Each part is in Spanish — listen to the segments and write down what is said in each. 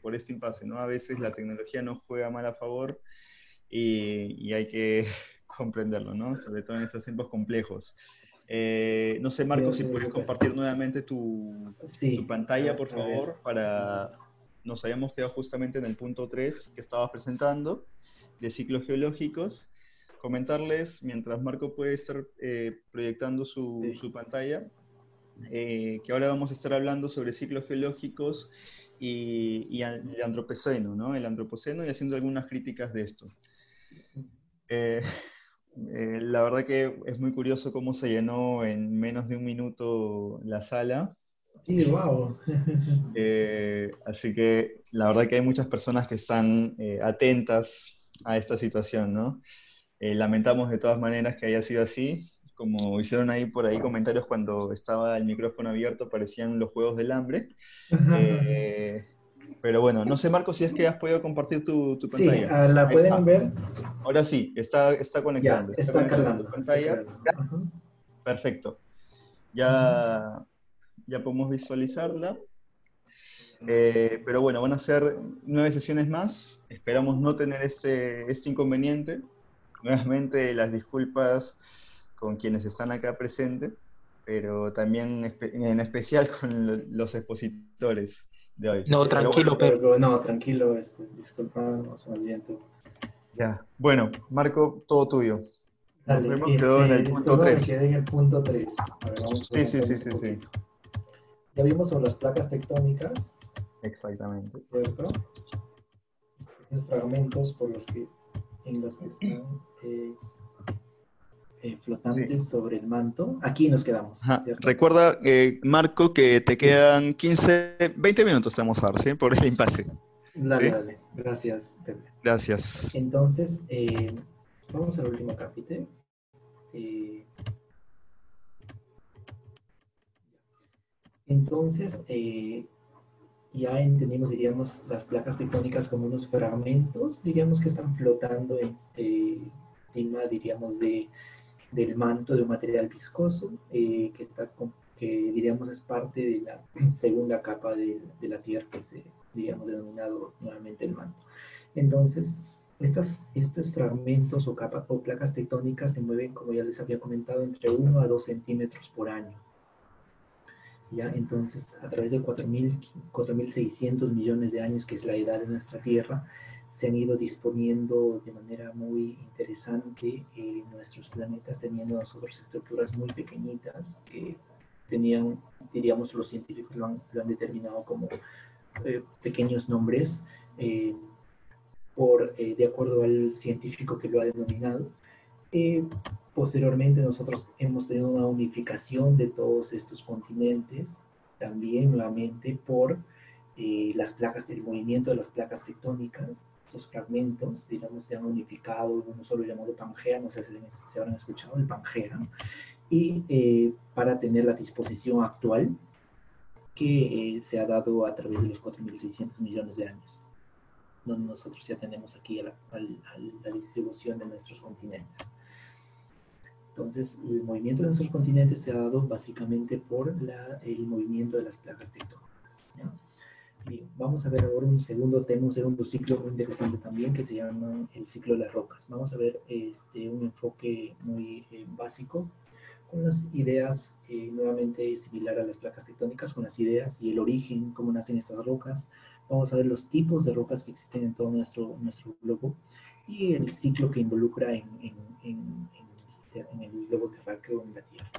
por este impasse, ¿no? A veces la tecnología nos juega mal a favor y, hay que comprenderlo, ¿no? Sobre todo en estos tiempos complejos. Eh, no sé, Marco, si puedes compartir nuevamente tu, tu pantalla, por favor, para... Nos habíamos quedado justamente en el punto 3 que estabas presentando, de ciclos geológicos. Comentarles, mientras Marco puede estar eh, proyectando su, su pantalla, eh, que ahora vamos a estar hablando sobre ciclos geológicos y, y el antropoceno, ¿no? El antropoceno y haciendo algunas críticas de esto. Eh, eh, la verdad que es muy curioso cómo se llenó en menos de un minuto la sala. Sí, wow. Eh, así que la verdad que hay muchas personas que están atentas a esta situación, ¿no? lamentamos de todas maneras que haya sido así. Como hicieron ahí por ahí comentarios cuando estaba el micrófono abierto, parecían los juegos del hambre. Pero bueno, no sé, Marco, si es que has podido compartir tu, tu pantalla. Sí, ¿la pueden ver? Ahora sí, está, está conectando. está, cargando. pantalla. Perfecto. Ya, ya podemos visualizarla. Eh, pero bueno, van a ser nueve sesiones más. Esperamos no tener este, este inconveniente. Nuevamente las disculpas con quienes están acá presentes, pero también en especial con los expositores. No, tranquilo, pero, No, tranquilo, este, disculpa, no se me Ya, bueno, Marco, todo tuyo. Nos hemos quedado en el punto 3. Me en el punto 3. sí, sí, sí, sí, sí. Ya vimos sobre las placas tectónicas. Exactamente. ¿Cierto? Los fragmentos por los que en los que están es eh, flotantes sobre el manto. Aquí nos quedamos. Recuerda, eh, Marco, que te quedan 15, 20 minutos, te vamos a dar, ¿sí? Por el impasse. Dale, dale. Gracias, Pepe. Gracias. Entonces, eh, vamos al último capítulo. entonces, ya entendimos, diríamos, las placas tectónicas como unos fragmentos, diríamos que están flotando encima, diríamos, de del manto de un material viscoso eh, que, está, que diríamos es parte de la segunda capa de, de, la Tierra que se, diríamos, denominado nuevamente el manto. Entonces, estas, estos fragmentos o, capas o placas tectónicas se mueven, como ya les había comentado, entre 1 a 2 centímetros por año. ¿Ya? Entonces, a través de 4.600 millones de años, que es la edad de nuestra Tierra, se han ido disponiendo de manera muy interesante en nuestros planetas, teniendo nosotros estructuras muy pequeñitas que tenían, diríamos, los científicos lo han, determinado como eh, pequeños nombres, eh, por, eh, de acuerdo al científico que lo ha denominado. posteriormente nosotros hemos tenido una unificación de todos estos continentes, también nuevamente por las placas del movimiento de las placas tectónicas, fragmentos, digamos, se han unificado en uno solo llamado Pangea, no sé si se habrán escuchado, el Pangea, y eh, para tener la disposición actual que eh, se ha dado a través de los 4.600 millones de años, donde nosotros ya tenemos aquí la, la distribución de nuestros continentes. Entonces, el movimiento de nuestros continentes se ha dado básicamente por la, el movimiento de las placas tectónicas. Bien, vamos a ver ahora un segundo tema, un segundo ciclo muy interesante también que se llama el ciclo de las rocas. Vamos a ver este, un enfoque muy eh, básico con las ideas eh, nuevamente similar a las placas tectónicas, con las ideas y el origen, cómo nacen estas rocas. Vamos a ver los tipos de rocas que existen en todo nuestro, nuestro globo y el ciclo que involucra en, en, en, en el globo terráqueo en la Tierra.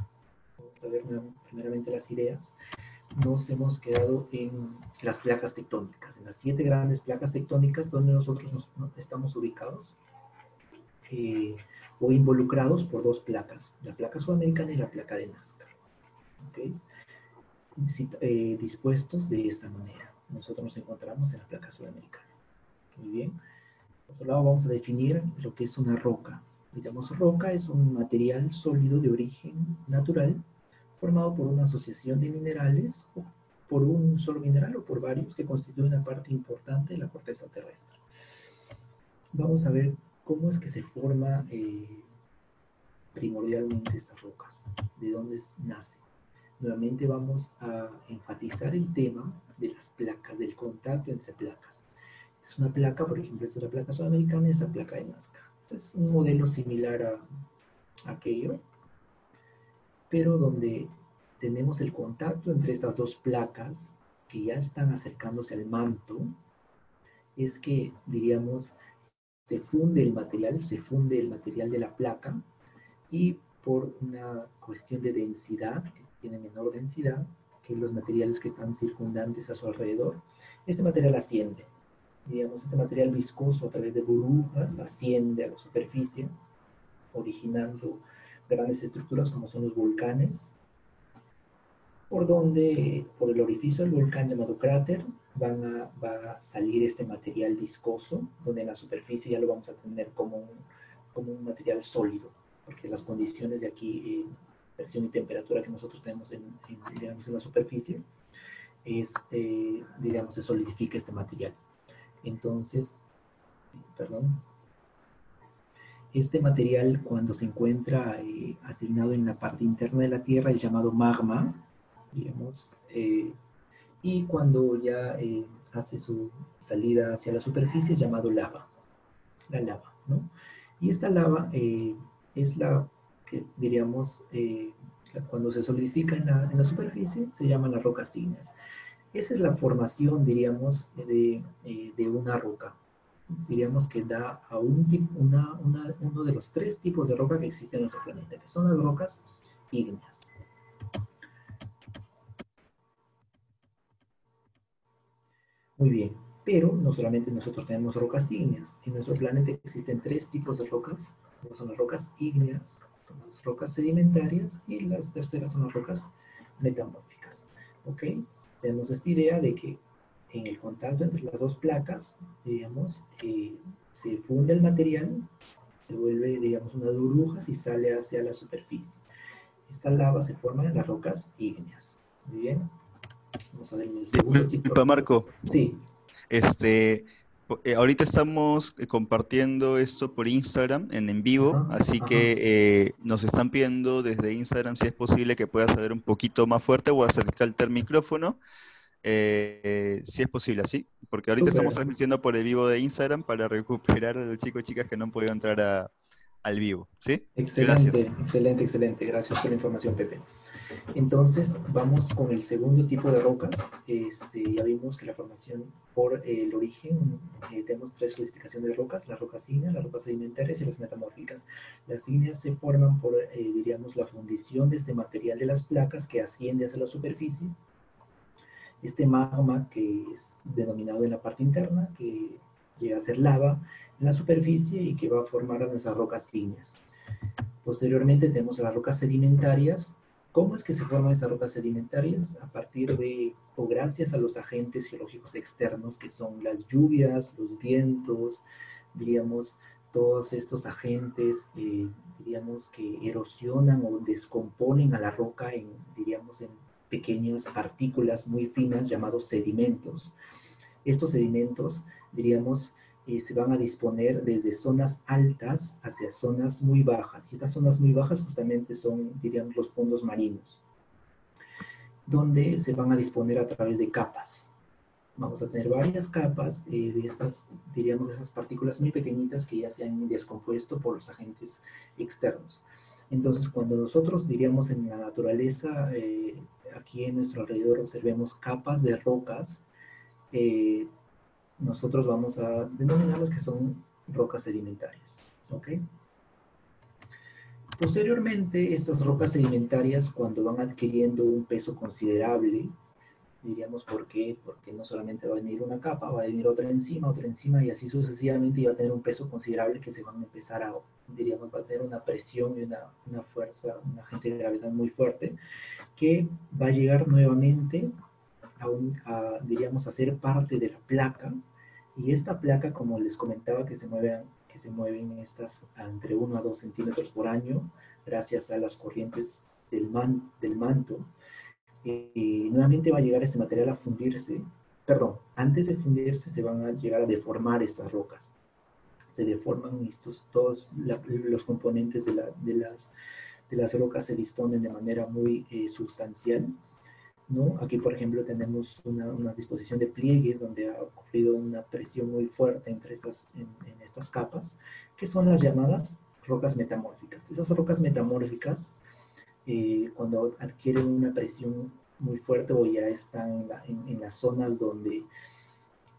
Vamos a ver primeramente las ideas nos hemos quedado en las placas tectónicas, en las siete grandes placas tectónicas donde nosotros nos, estamos ubicados eh, o involucrados por dos placas, la placa sudamericana y la placa de Nazca. ¿okay? Eh, dispuestos de esta manera. Nosotros nos encontramos en la placa sudamericana. Muy bien. Por otro lado, vamos a definir lo que es una roca. Digamos, roca es un material sólido de origen natural formado por una asociación de minerales, o por un solo mineral o por varios que constituyen una parte importante de la corteza terrestre. Vamos a ver cómo es que se forma eh, primordialmente estas rocas, de dónde nace. nuevamente vamos a enfatizar el tema de las placas, del contacto entre placas. Es una placa, por ejemplo, es la placa sudamericana y esa placa de Nazca. Este es un modelo similar a aquello, pero donde tenemos el contacto entre estas dos placas que ya están acercándose al manto, es que, diríamos, se funde el material, se funde el material de la placa y por una cuestión de densidad, que tiene menor densidad que los materiales que están circundantes a su alrededor, este material asciende. Digamos, este material viscoso a través de burbujas asciende a la superficie, originando grandes estructuras como son los volcanes, por donde, por el orificio del volcán llamado cráter, van a, va a salir este material viscoso, donde en la superficie ya lo vamos a tener como un, como un material sólido, porque las condiciones de aquí, eh, presión y temperatura que nosotros tenemos en, digamos, en la superficie, es, eh, digamos, se solidifica este material. Entonces, perdón, este material cuando se encuentra eh, asignado en la parte interna de la Tierra es llamado magma, digamos, eh, y cuando ya eh, hace su salida hacia la superficie es llamado lava, la lava, ¿no? Y esta lava es la que diríamos, cuando se solidifica en la, superficie, se llaman las rocas ígneas. Esa es la formación, diríamos, de una roca. Diríamos que da a uno de los tres tipos de roca que existen en nuestro planeta, que son las rocas ígneas. Muy bien, pero no solamente nosotros tenemos rocas ígneas. En nuestro planeta existen tres tipos de rocas. Son las rocas ígneas, las rocas sedimentarias y las terceras son las rocas metamórficas. ¿Ok? Tenemos esta idea de que en el contacto entre las dos placas, digamos, eh, se funde el material, se vuelve, digamos, unas burbujas y sale hacia la superficie. Esta lava se forma en las rocas ígneas. Muy bien. Vamos a ver el segundo tipo. Marco. Sí. Este, eh, ahorita estamos eh, compartiendo esto por Instagram en en vivo, así que eh, nos están pidiendo desde Instagram si es posible que puedas hablar un poquito más fuerte o acercarte al micrófono. Si es posible, así, porque ahorita estamos transmitiendo por el vivo de Instagram para recuperar a los chicos y chicas que no han podido entrar al vivo, ¿sí? Excelente, excelente, excelente. Gracias por la información, Pepe. Entonces, vamos con el segundo tipo de rocas. Este, ya vimos que la formación por el origen, eh, tenemos tres clasificaciones de rocas, las rocas ígneas, las rocas sedimentarias y las metamórficas. Las ígneas se forman por, eh, diríamos, la fundición de este material de las placas que asciende hacia la superficie. Este magma que es denominado en la parte interna, que llega a ser lava en la superficie y que va a formar nuestras rocas ígneas. Posteriormente tenemos las rocas sedimentarias, ¿Cómo es que se forman estas rocas sedimentarias? A partir de, o gracias a los agentes geológicos externos, que son las lluvias, los vientos, diríamos, todos estos agentes, eh, diríamos, que erosionan o descomponen a la roca en, diríamos, en pequeñas partículas muy finas llamados sedimentos. Estos sedimentos, diríamos, eh, se van a disponer desde zonas altas hacia zonas muy bajas. Y estas zonas muy bajas justamente son, diríamos, los fondos marinos, donde se van a disponer a través de capas. Vamos a tener varias capas eh, de estas, diríamos, esas partículas muy pequeñitas que ya se han descompuesto por los agentes externos. Entonces, cuando nosotros, diríamos, en la naturaleza, eh, aquí en nuestro alrededor, observemos capas de rocas, nosotros vamos a denominarlos que son rocas sedimentarias. Posteriormente, estas rocas sedimentarias, cuando van adquiriendo un peso considerable, diríamos por qué, porque no solamente va a venir una capa, va a venir otra encima, otra encima, y así sucesivamente, y va a tener un peso considerable que se van a empezar a, diríamos, va a tener una presión y una, una fuerza, un agente de gravedad muy fuerte, que va a llegar nuevamente a, diríamos, a ser parte de la placa. Y esta placa, como les comentaba, que se mueven, que se mueven estas entre 1 a 2 centímetros por año, gracias a las corrientes del, man, del manto, y nuevamente va a llegar este material a fundirse, perdón, antes de fundirse se van a llegar a deformar estas rocas. Se deforman estos, todos los componentes de, la, de, las, de las rocas se disponen de manera muy eh, sustancial. ¿no? Aquí, por ejemplo, tenemos una, disposición de pliegues donde ha ocurrido una presión muy fuerte entre estas, en, estas capas, que son las llamadas rocas metamórficas. Esas rocas metamórficas, eh, cuando adquieren una presión muy fuerte o ya están en, en, las zonas donde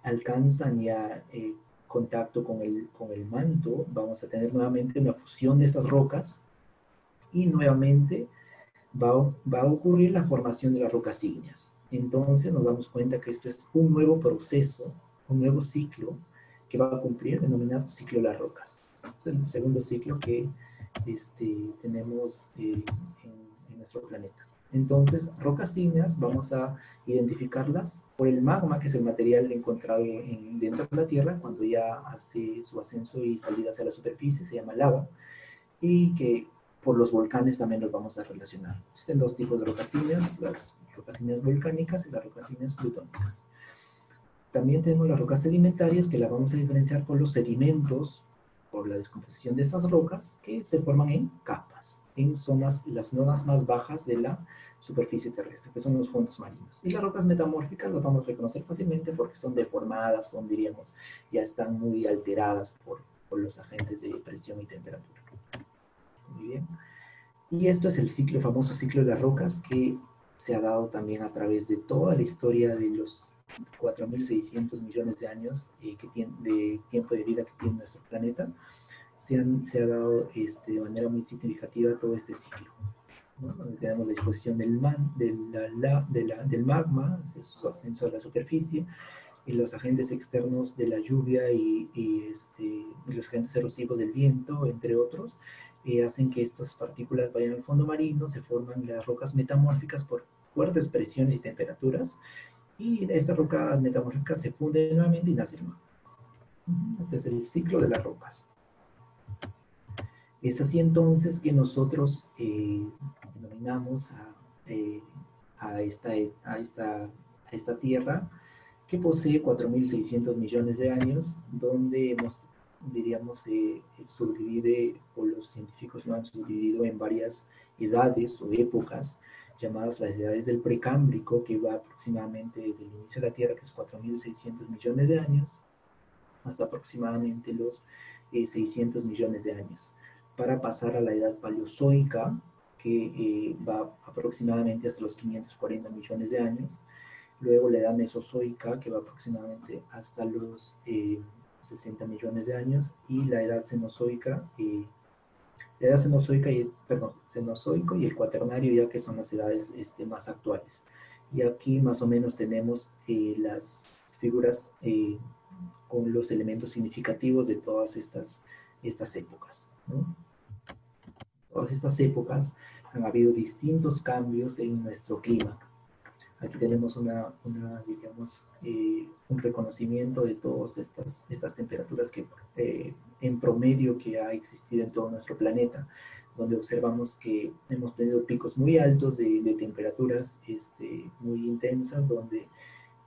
alcanzan ya eh, contacto con el, con el manto, vamos a tener nuevamente una fusión de esas rocas y nuevamente va, va a ocurrir la formación de las rocas ígneas. Entonces nos damos cuenta que esto es un nuevo proceso, un nuevo ciclo que va a cumplir, denominado ciclo de las rocas. Es el segundo ciclo que este, tenemos eh, en nuestro planeta. Entonces, rocas ígneas vamos a identificarlas por el magma, que es el material encontrado dentro de la Tierra cuando ya hace su ascenso y salida hacia la superficie, se llama lava, y que por los volcanes también los vamos a relacionar. Existen dos tipos de rocas ígneas, las rocas ígneas volcánicas y las rocas ígneas plutónicas. También tenemos las rocas sedimentarias que las vamos a diferenciar por los sedimentos, por la descomposición de estas rocas que se forman en capas en zonas, las zonas más bajas de la superficie terrestre, que son los fondos marinos. Y las rocas metamórficas las vamos a reconocer fácilmente porque son deformadas, son, diríamos, ya están muy alteradas por, por los agentes de presión y temperatura. Muy bien. Y esto es el ciclo, famoso ciclo de las rocas que se ha dado también a través de toda la historia de los 4.600 millones de años eh, que tiene, de tiempo de vida que tiene nuestro planeta se, ha dado este, de manera muy significativa todo este ciclo. Donde tenemos la disposición del, man, la, del magma, su ascenso a la superficie, y los agentes externos de la lluvia y, este, los agentes erosivos del viento, entre otros, eh, hacen que estas partículas vayan al fondo marino, se forman las rocas metamórficas por fuertes presiones y temperaturas, y estas rocas metamórficas se funden nuevamente y nace el mar. Este es el ciclo de las rocas. Es así entonces que nosotros eh, denominamos eh, a, esta, a, esta, a esta Tierra que posee 4.600 millones de años, donde hemos, diríamos, se subdivide, o los científicos lo han subdividido en varias edades o épocas, llamadas las edades del precámbrico, que va aproximadamente desde el inicio de la Tierra, que es 4.600 millones de años, hasta aproximadamente los 600 eh, millones de años para pasar a la edad paleozoica, que eh, va aproximadamente hasta los 540 millones de años. Luego la edad mesozoica, que va aproximadamente hasta los 60 eh, millones de años. Y la edad cenozoica, eh, la edad cenozoica y, perdón, cenozoico y el cuaternario, ya que son las edades este, más actuales. Y aquí más o menos tenemos las figuras con los elementos significativos de todas estas, estas épocas. ¿no? todas estas épocas han habido distintos cambios en nuestro clima. Aquí tenemos una, digamos, eh, un reconocimiento de todas estas, estas temperaturas que eh, en promedio que ha existido en todo nuestro planeta, donde observamos que hemos tenido picos muy altos de, de temperaturas este, muy intensas, donde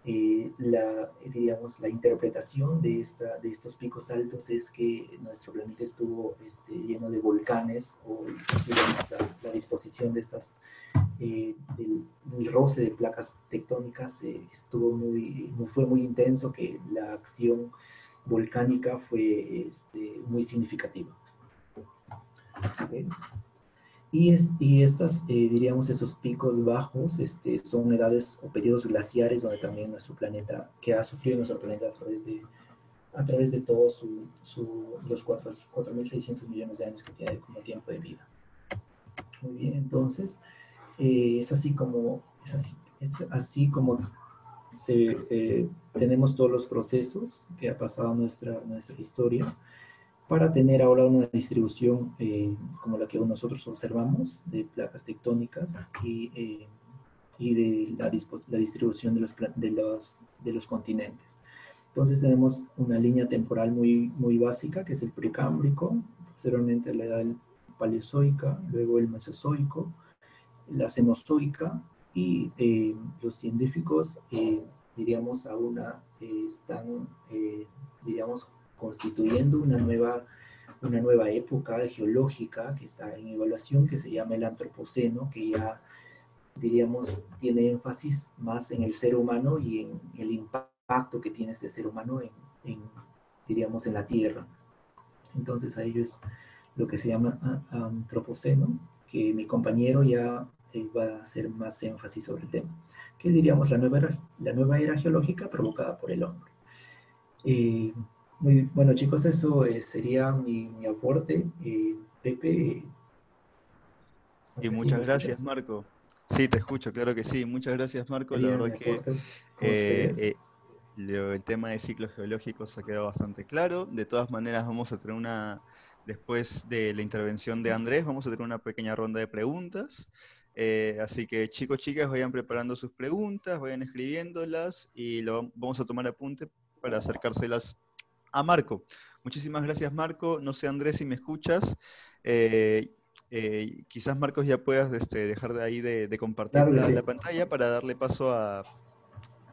eh, la, digamos, la interpretación de, esta, de estos picos altos es que nuestro planeta estuvo este, lleno de volcanes o la, disposición de estas, eh, del, roce de placas tectónicas eh, estuvo muy, fue muy intenso, que la acción volcánica fue este, muy significativa. Y, y estas, eh, diríamos, esos picos bajos este, son edades o periodos glaciares donde también nuestro planeta, que ha sufrido nuestro planeta a través de, a través de todos su, su, los 4.600 millones de años que tiene como tiempo de vida. Muy bien, entonces, eh, es así como, es así, es así como se, eh, tenemos todos los procesos que ha pasado nuestra, nuestra historia para tener ahora una distribución eh, como la que nosotros observamos de placas tectónicas y, eh, y de la, la distribución de los, de, los, de los continentes. Entonces tenemos una línea temporal muy, muy básica, que es el precámbrico, posteriormente la edad paleozoica, luego el mesozoico, la cenozoica, y eh, los científicos, diríamos, aún están, diríamos, constituyendo una nueva, una nueva época geológica que está en evaluación, que se llama el antropoceno, que ya diríamos tiene énfasis más en el ser humano y en el impacto que tiene este ser humano en, diríamos, en la Tierra. Entonces a ello es lo que se llama antropoceno, que mi compañero ya eh, va a hacer más énfasis sobre el tema, que diríamos la nueva era, la nueva era geológica provocada por el hombre. Eh, muy, bueno chicos, eso eh, sería mi, mi aporte. Pepe. y muchas gracias Marco. Sí, te escucho, claro que sí. Muchas gracias Marco. La verdad que el tema de ciclos geológicos ha quedado bastante claro. De todas maneras, vamos a tener una, después de la intervención de Andrés, vamos a tener una pequeña ronda de preguntas. Eh, así que chicos, chicas, vayan preparando sus preguntas, vayan escribiéndolas y lo, vamos a tomar apunte para acercárselas a Marco. Muchísimas gracias Marco. No sé Andrés si me escuchas. Eh, eh, quizás Marcos ya puedas este, dejar de ahí de, compartir la, pantalla para darle paso a,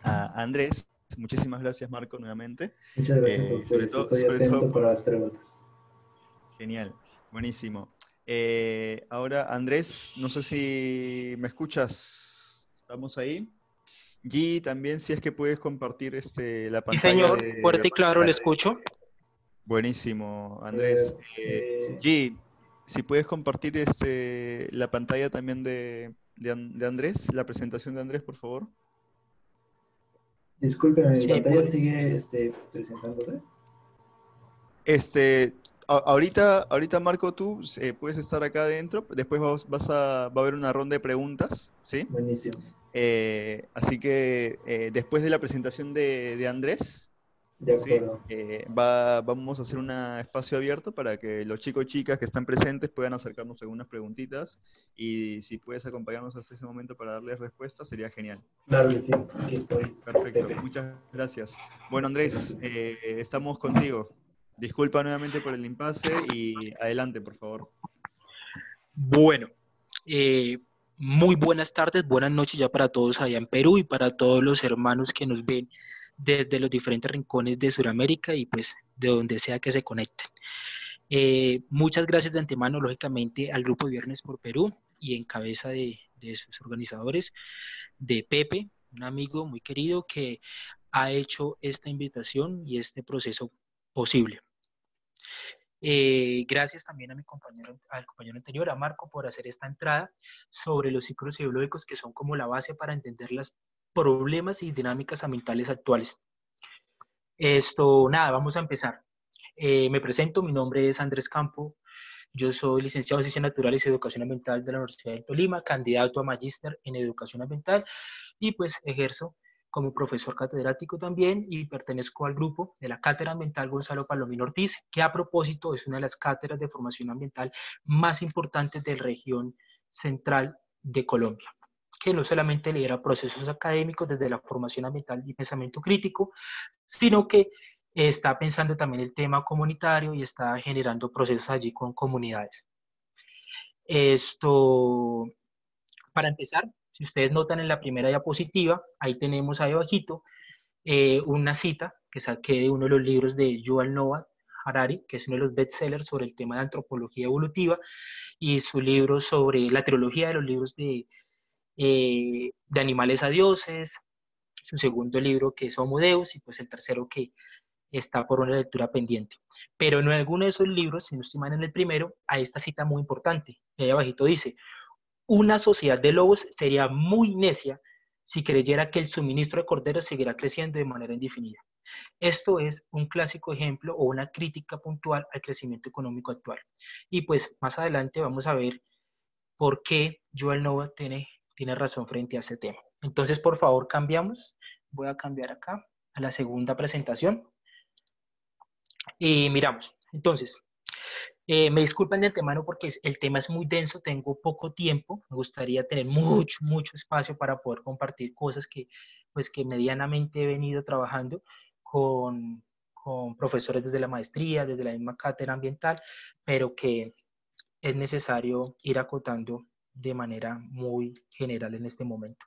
a Andrés. Muchísimas gracias, Marco, nuevamente. Muchas gracias a ustedes. Estoy atento para las preguntas. Genial, buenísimo. Eh, ahora, Andrés, no sé si me escuchas. ¿Estamos ahí? G, también, si es que puedes compartir este, la pantalla. Sí, señor, fuerte y claro, le escucho. Buenísimo, Andrés. Eh, G, si puedes compartir este, la pantalla también de, de Andrés, la presentación de Andrés, por favor. Disculpen, mi pantalla pues. sigue este, presentándose. Este, ahorita, ahorita Marco, tú eh, puedes estar acá adentro, después vas, a, va a haber una ronda de preguntas, ¿sí? Buenísimo. Eh, así que eh, después de la presentación de, de Andrés, eh, va, vamos a hacer un espacio abierto para que los chicos y chicas que están presentes puedan acercarnos algunas preguntitas y si puedes acompañarnos hasta ese momento para darles respuesta sería genial. Claro que sí, aquí estoy. Perfecto, muchas gracias. Bueno Andrés, estamos contigo. Disculpa nuevamente por el impasse y adelante, por favor. Bueno, eh, muy buenas tardes, buenas noches ya para todos allá en Perú y para todos los hermanos que nos ven desde los diferentes rincones de Sudamérica y pues de donde sea que se conecten. Eh, muchas gracias de antemano, lógicamente, al Grupo Viernes por Perú y en cabeza de, sus organizadores, de Pepe, un amigo muy querido que ha hecho esta invitación y este proceso posible. Eh, gracias también a mi compañero, al compañero anterior, a Marco, por hacer esta entrada sobre los ciclos biológicos que son como la base para entender las problemas y dinámicas ambientales actuales. Esto, nada, vamos a empezar. Eh, me presento, mi nombre es Andrés Campo, yo soy licenciado en Ciencias Naturales y Educación Ambiental de la Universidad de Tolima, candidato a magíster en Educación Ambiental y pues ejerzo como profesor catedrático también y pertenezco al grupo de la Cátedra Ambiental Gonzalo Palomino Ortiz, que a propósito es una de las cátedras de formación ambiental más importantes de la región central de Colombia que no solamente lidera procesos académicos desde la formación ambiental y pensamiento crítico, sino que está pensando también el tema comunitario y está generando procesos allí con comunidades. Esto, para empezar, si ustedes notan en la primera diapositiva, ahí tenemos ahí abajito eh, una cita que saqué de uno de los libros de Yuval Noah Harari, que es uno de los bestsellers sobre el tema de antropología evolutiva, y su libro sobre la trilogía de los libros de eh, de animales a dioses, su segundo libro que es Homo Deus y pues el tercero que está por una lectura pendiente. Pero en alguno de esos libros, si no estoy mal en el primero, hay esta cita muy importante. Ahí abajito dice, una sociedad de lobos sería muy necia si creyera que el suministro de corderos seguirá creciendo de manera indefinida. Esto es un clásico ejemplo o una crítica puntual al crecimiento económico actual. Y pues más adelante vamos a ver por qué Joel Nova tiene tiene razón frente a este tema. Entonces, por favor, cambiamos. Voy a cambiar acá a la segunda presentación. Y miramos. Entonces, eh, me disculpen de antemano porque el tema es muy denso, tengo poco tiempo, me gustaría tener mucho, mucho espacio para poder compartir cosas que, pues, que medianamente he venido trabajando con, profesores desde la maestría, desde la misma cátedra ambiental, pero que es necesario ir acotando de manera muy general en este momento.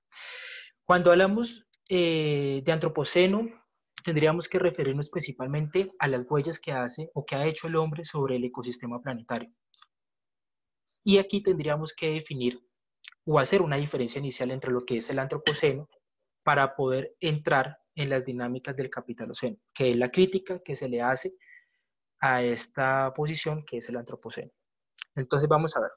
Cuando hablamos eh, de antropoceno, tendríamos que referirnos principalmente a las huellas que hace o que ha hecho el hombre sobre el ecosistema planetario. Y aquí tendríamos que definir o hacer una diferencia inicial entre lo que es el antropoceno para poder entrar en las dinámicas del capitaloceno, que es la crítica que se le hace a esta posición que es el antropoceno. Entonces vamos a ver.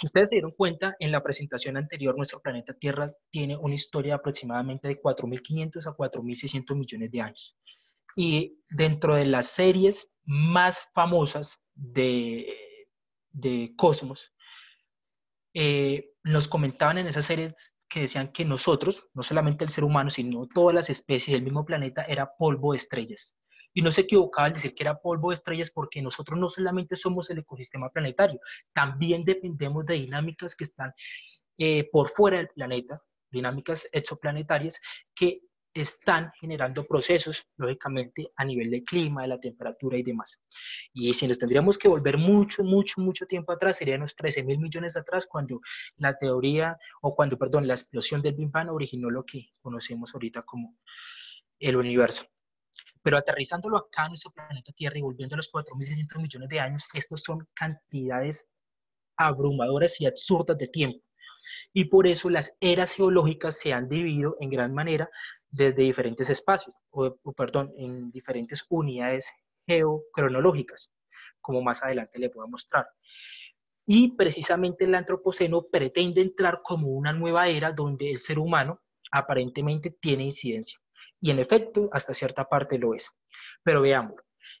Si ustedes se dieron cuenta, en la presentación anterior, nuestro planeta Tierra tiene una historia de aproximadamente de 4.500 a 4.600 millones de años. Y dentro de las series más famosas de, de Cosmos, eh, nos comentaban en esas series que decían que nosotros, no solamente el ser humano, sino todas las especies del mismo planeta, era polvo de estrellas. Y no se equivocaba al decir que era polvo de estrellas porque nosotros no solamente somos el ecosistema planetario, también dependemos de dinámicas que están eh, por fuera del planeta, dinámicas exoplanetarias que están generando procesos, lógicamente, a nivel del clima, de la temperatura y demás. Y si nos tendríamos que volver mucho, mucho, mucho tiempo atrás, serían unos 13 mil millones atrás, cuando la teoría, o cuando, perdón, la explosión del Big Bang originó lo que conocemos ahorita como el universo. Pero aterrizándolo acá en nuestro planeta Tierra y volviendo a los 4.600 millones de años, estos son cantidades abrumadoras y absurdas de tiempo. Y por eso las eras geológicas se han dividido en gran manera desde diferentes espacios, o, perdón, en diferentes unidades geocronológicas, como más adelante le puedo mostrar. Y precisamente el antropoceno pretende entrar como una nueva era donde el ser humano aparentemente tiene incidencia. Y en efecto, hasta cierta parte lo es. Pero veamos,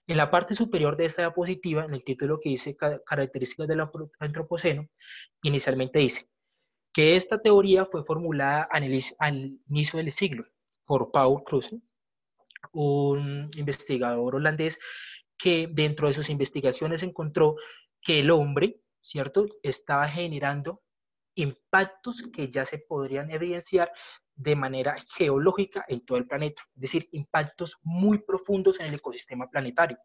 en la parte superior de esta diapositiva, en el título que dice características del antropoceno, inicialmente dice que esta teoría fue formulada al inicio del siglo por Paul Kruse, un investigador holandés que dentro de sus investigaciones encontró que el hombre, ¿cierto?, estaba generando impactos que ya se podrían evidenciar de manera geológica en todo el planeta, es decir, impactos muy profundos en el ecosistema planetario.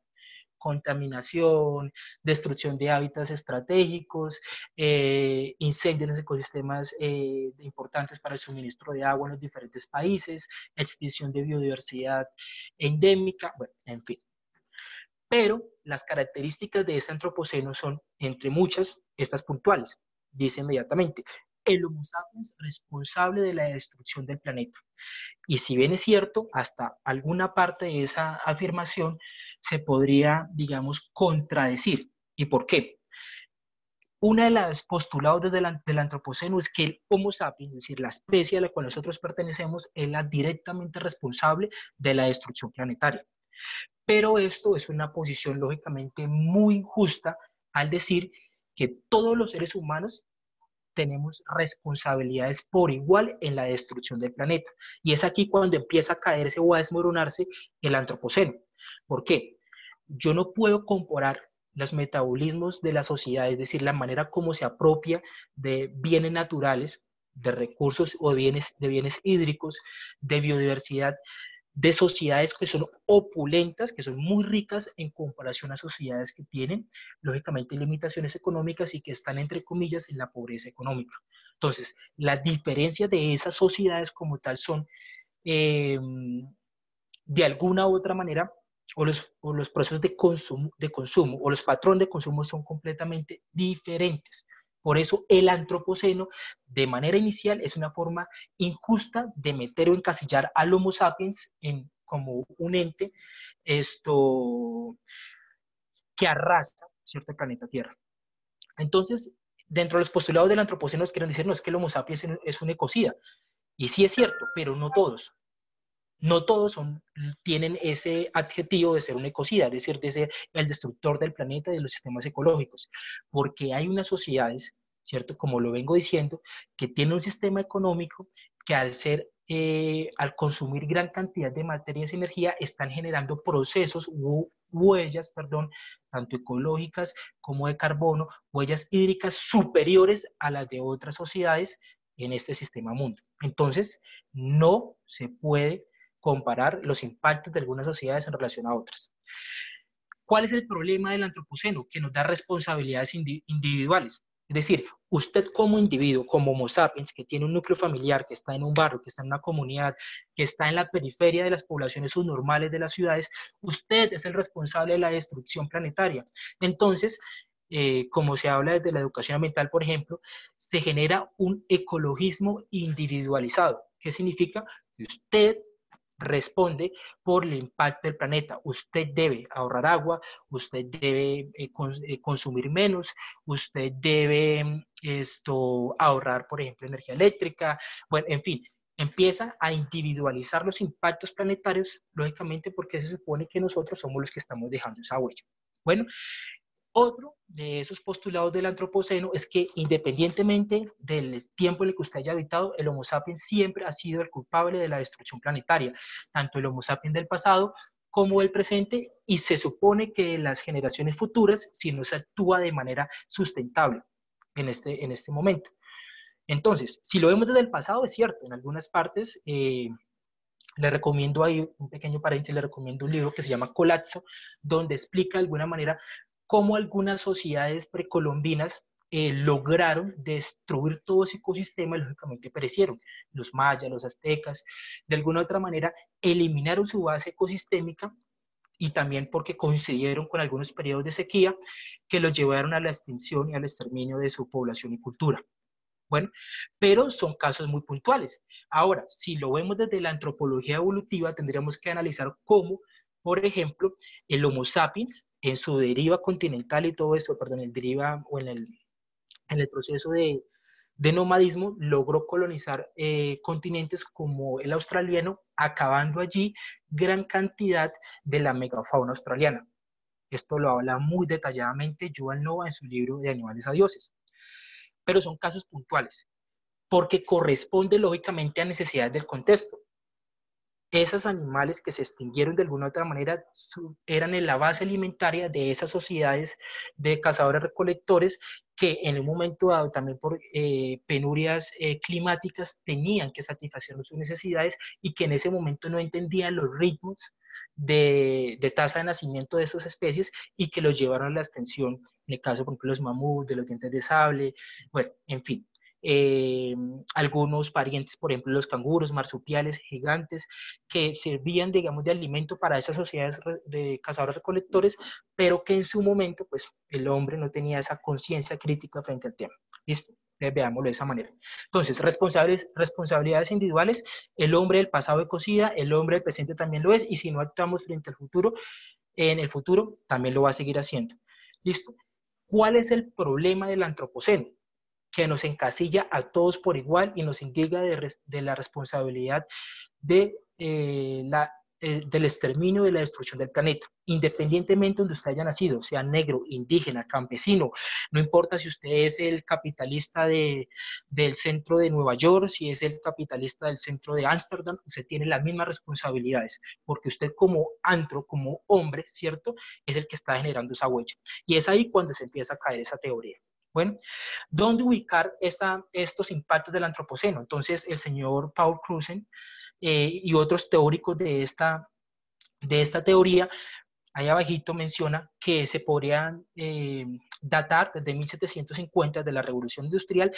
Contaminación, destrucción de hábitats estratégicos, eh, incendios en los ecosistemas eh, importantes para el suministro de agua en los diferentes países, extinción de biodiversidad endémica, bueno, en fin. Pero las características de este antropoceno son, entre muchas, estas puntuales. Dice inmediatamente, el Homo sapiens responsable de la destrucción del planeta. Y si bien es cierto, hasta alguna parte de esa afirmación se podría, digamos, contradecir. ¿Y por qué? Una de las postulados desde el del antropoceno es que el Homo sapiens, es decir, la especie a la cual nosotros pertenecemos, es la directamente responsable de la destrucción planetaria. Pero esto es una posición lógicamente muy injusta al decir que todos los seres humanos tenemos responsabilidades por igual en la destrucción del planeta. Y es aquí cuando empieza a caerse o a desmoronarse el antropoceno. ¿Por qué? Yo no puedo comparar los metabolismos de la sociedad, es decir, la manera como se apropia de bienes naturales, de recursos o bienes, de bienes hídricos, de biodiversidad, de sociedades que son opulentas, que son muy ricas en comparación a sociedades que tienen, lógicamente, limitaciones económicas y que están, entre comillas, en la pobreza económica. Entonces, las diferencias de esas sociedades como tal son, eh, de alguna u otra manera, o los, o los procesos de consumo, de consumo o los patrones de consumo son completamente diferentes. Por eso el antropoceno, de manera inicial, es una forma injusta de meter o encasillar al Homo sapiens en, como un ente esto, que arrastra cierto planeta Tierra. Entonces, dentro de los postulados del antropoceno quieren decir, no, es que el Homo sapiens es un ecocida. Y sí es cierto, pero no todos no todos son, tienen ese adjetivo de ser un ecocida, es decir, de ser el destructor del planeta y de los sistemas ecológicos, porque hay unas sociedades, ¿cierto? Como lo vengo diciendo, que tienen un sistema económico que al ser, eh, al consumir gran cantidad de materias y energía, están generando procesos u huellas, perdón, tanto ecológicas como de carbono, huellas hídricas superiores a las de otras sociedades en este sistema mundo. Entonces, no se puede comparar los impactos de algunas sociedades en relación a otras. ¿Cuál es el problema del antropoceno? Que nos da responsabilidades individuales. Es decir, usted como individuo, como Homo sapiens, que tiene un núcleo familiar, que está en un barrio, que está en una comunidad, que está en la periferia de las poblaciones subnormales de las ciudades, usted es el responsable de la destrucción planetaria. Entonces, eh, como se habla desde la educación ambiental, por ejemplo, se genera un ecologismo individualizado. ¿Qué significa? Que usted responde por el impacto del planeta. Usted debe ahorrar agua, usted debe eh, eh, consumir menos, usted debe esto, ahorrar, por ejemplo, energía eléctrica, bueno, en fin, empieza a individualizar los impactos planetarios, lógicamente porque se supone que nosotros somos los que estamos dejando esa huella. Bueno, otro de esos postulados del antropoceno es que independientemente del tiempo en el que usted haya habitado, el Homo sapiens siempre ha sido el culpable de la destrucción planetaria, tanto el Homo sapiens del pasado como el presente, y se supone que las generaciones futuras, si no se actúa de manera sustentable en este, en este momento. Entonces, si lo vemos desde el pasado, es cierto, en algunas partes, eh, le recomiendo ahí un pequeño paréntesis, le recomiendo un libro que se llama Colapso, donde explica de alguna manera cómo algunas sociedades precolombinas eh, lograron destruir todo ese ecosistema y lógicamente perecieron. Los mayas, los aztecas, de alguna u otra manera eliminaron su base ecosistémica y también porque coincidieron con algunos periodos de sequía que los llevaron a la extinción y al exterminio de su población y cultura. Bueno, pero son casos muy puntuales. Ahora, si lo vemos desde la antropología evolutiva, tendríamos que analizar cómo, por ejemplo, el Homo sapiens en su deriva continental y todo eso, perdón, el deriva o en el, proceso de, de nomadismo, logró colonizar eh, continentes como el australiano, acabando allí gran cantidad de la megafauna australiana. Esto lo habla muy detalladamente Yuval Noah en su libro de Animales a Dioses. Pero son casos puntuales, porque corresponde lógicamente a necesidades del contexto esos animales que se extinguieron de alguna u otra manera eran en la base alimentaria de esas sociedades de cazadores recolectores que en un momento dado también por eh, penurias eh, climáticas tenían que satisfacer sus necesidades y que en ese momento no entendían los ritmos de, tasa de nacimiento de esas especies y que los llevaron a la extensión, en el caso, por ejemplo, los mamuts, de los dientes de sable, bueno, en fin. Eh, algunos parientes, por ejemplo, los canguros, marsupiales, gigantes, que servían, digamos, de alimento para esas sociedades de cazadores recolectores, pero que en su momento, pues, el hombre no tenía esa conciencia crítica frente al tema. ¿Listo? veámoslo de esa manera. Entonces, responsables, responsabilidades individuales, el hombre del pasado de cocida, el hombre del presente también lo es, y si no actuamos frente al futuro, en el futuro también lo va a seguir haciendo. ¿Listo? ¿Cuál es el problema del antropoceno? Que nos encasilla a todos por igual y nos indica de, la responsabilidad de, eh, eh, del exterminio de la destrucción del planeta, independientemente donde usted haya nacido, sea negro, indígena, campesino, no importa si usted es el capitalista de, del centro de Nueva York, si es el capitalista del centro de Ámsterdam, usted tiene las mismas responsabilidades, porque usted como antro, como hombre, ¿cierto? Es el que está generando esa huella. Y es ahí cuando se empieza a caer esa teoría. Bueno, ¿dónde ubicar estos impactos del antropoceno? Entonces, el señor Paul Cruzen eh, y otros teóricos de esta, de esta teoría, ahí abajito menciona que se podrían eh, datar desde 1750 de la revolución industrial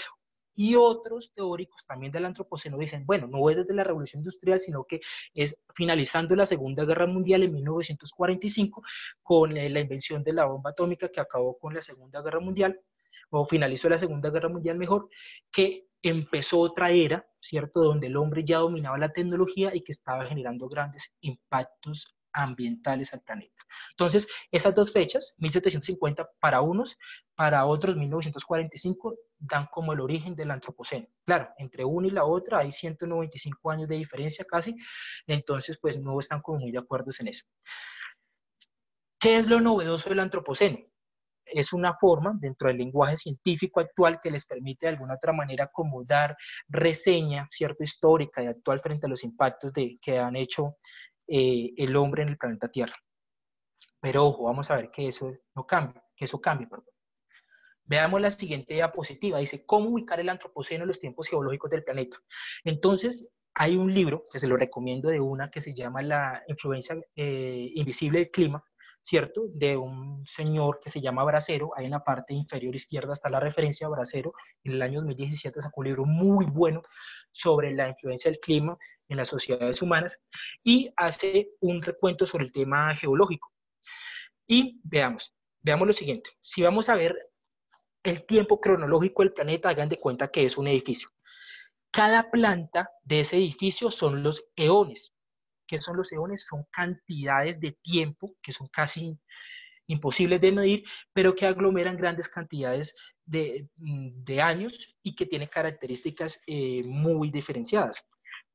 y otros teóricos también del antropoceno dicen, bueno, no es desde la revolución industrial, sino que es finalizando la Segunda Guerra Mundial en 1945 con eh, la invención de la bomba atómica que acabó con la Segunda Guerra Mundial o finalizó la Segunda Guerra Mundial mejor, que empezó otra era, ¿cierto?, donde el hombre ya dominaba la tecnología y que estaba generando grandes impactos ambientales al planeta. Entonces, esas dos fechas, 1750 para unos, para otros 1945, dan como el origen del antropoceno. Claro, entre una y la otra hay 195 años de diferencia casi, entonces pues no están como muy de acuerdo en eso. ¿Qué es lo novedoso del antropoceno? Es una forma dentro del lenguaje científico actual que les permite de alguna otra manera como dar reseña, cierto, histórica y actual frente a los impactos de, que han hecho eh, el hombre en el planeta Tierra. Pero ojo, vamos a ver que eso no cambia, que eso cambie, perdón. Veamos la siguiente diapositiva. Dice, ¿cómo ubicar el antropoceno en los tiempos geológicos del planeta? Entonces, hay un libro que se lo recomiendo de una que se llama La influencia eh, invisible del clima, ¿cierto? De un señor que se llama Bracero, ahí en la parte inferior izquierda está la referencia a Bracero, en el año 2017 sacó un libro muy bueno sobre la influencia del clima en las sociedades humanas y hace un recuento sobre el tema geológico. Y veamos, veamos lo siguiente, si vamos a ver el tiempo cronológico del planeta, hagan de cuenta que es un edificio. Cada planta de ese edificio son los eones, ¿Qué son los eones? Son cantidades de tiempo que son casi imposibles de medir, pero que aglomeran grandes cantidades de, mm, años y que tienen características eh, muy diferenciadas.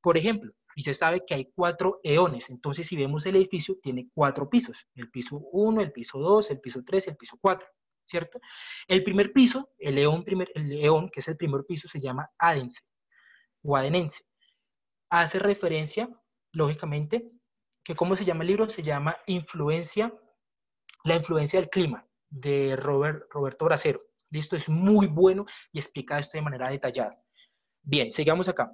Por ejemplo, y se sabe que hay cuatro eones, entonces si vemos el edificio, tiene cuatro pisos, el piso 1, el piso 2, el piso 3 y el piso 4, ¿cierto? El primer piso, el eón, primer, el eón, que es el primer piso, se llama adense o adenense. Hace referencia lógicamente, que cómo se llama el libro, se llama Influencia, la influencia del clima, de Robert, Roberto Bracero. Listo, es muy bueno y explica esto de manera detallada. Bien, sigamos acá.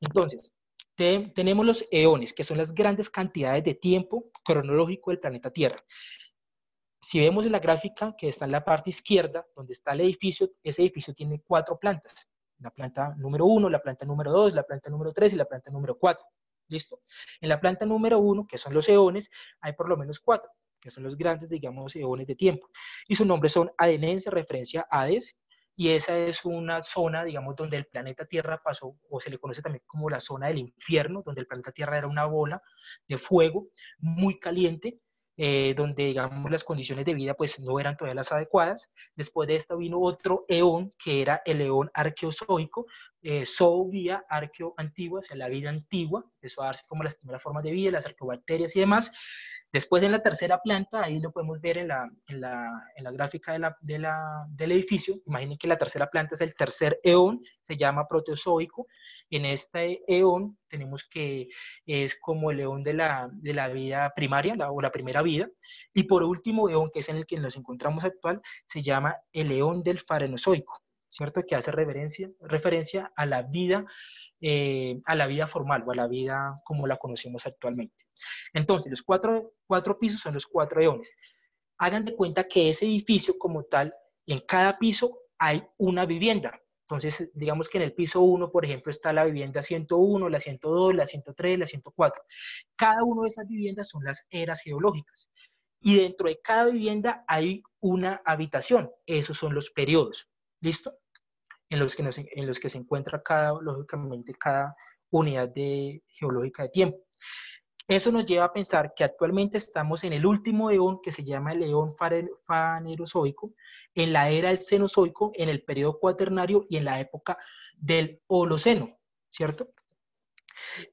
Entonces, tenemos los eones, que son las grandes cantidades de tiempo cronológico del planeta Tierra. Si vemos en la gráfica que está en la parte izquierda, donde está el edificio, ese edificio tiene cuatro plantas. La planta número uno, la planta número dos, la planta número tres y la planta número cuatro. ¿Listo? En la planta número uno, que son los eones, hay por lo menos cuatro, que son los grandes, digamos, eones de tiempo. Y sus nombres son adenense, referencia a Hades, y esa es una zona, digamos, donde el planeta Tierra pasó, o se le conoce también como la zona del infierno, donde el planeta Tierra era una bola de fuego muy caliente, eh, donde, digamos, las condiciones de vida pues no eran todavía las adecuadas. Después de esto vino otro eón, que era el eón arqueozoico, eh, zoovía arqueo antigua, o sea, la vida antigua, eso a darse como las primeras formas de vida, las arqueobacterias y demás. Después en la tercera planta, ahí lo podemos ver en la, en la, en la gráfica de la, de la, del edificio, imaginen que la tercera planta es el tercer eón, se llama proteozoico, en este eón tenemos que es como el eón de la, de la vida primaria o la primera vida. Y por último, eón, que es en el que nos encontramos actual, se llama el eón del farenozoico, ¿cierto? Que hace referencia, referencia a la vida eh, a la vida formal o a la vida como la conocemos actualmente. Entonces, los cuatro, cuatro pisos son los cuatro eones. Hagan de cuenta que ese edificio como tal, en cada piso hay una vivienda. Entonces, digamos que en el piso 1, por ejemplo, está la vivienda 101, la 102, la 103, la 104. Cada una de esas viviendas son las eras geológicas. Y dentro de cada vivienda hay una habitación. Esos son los periodos. ¿Listo? En los que, en los que se encuentra cada, lógicamente, cada unidad de, geológica de tiempo. Eso nos lleva a pensar que actualmente estamos en el último eón que se llama el eón fanerozoico, en la era del Cenozoico, en el periodo cuaternario y en la época del Holoceno, ¿cierto?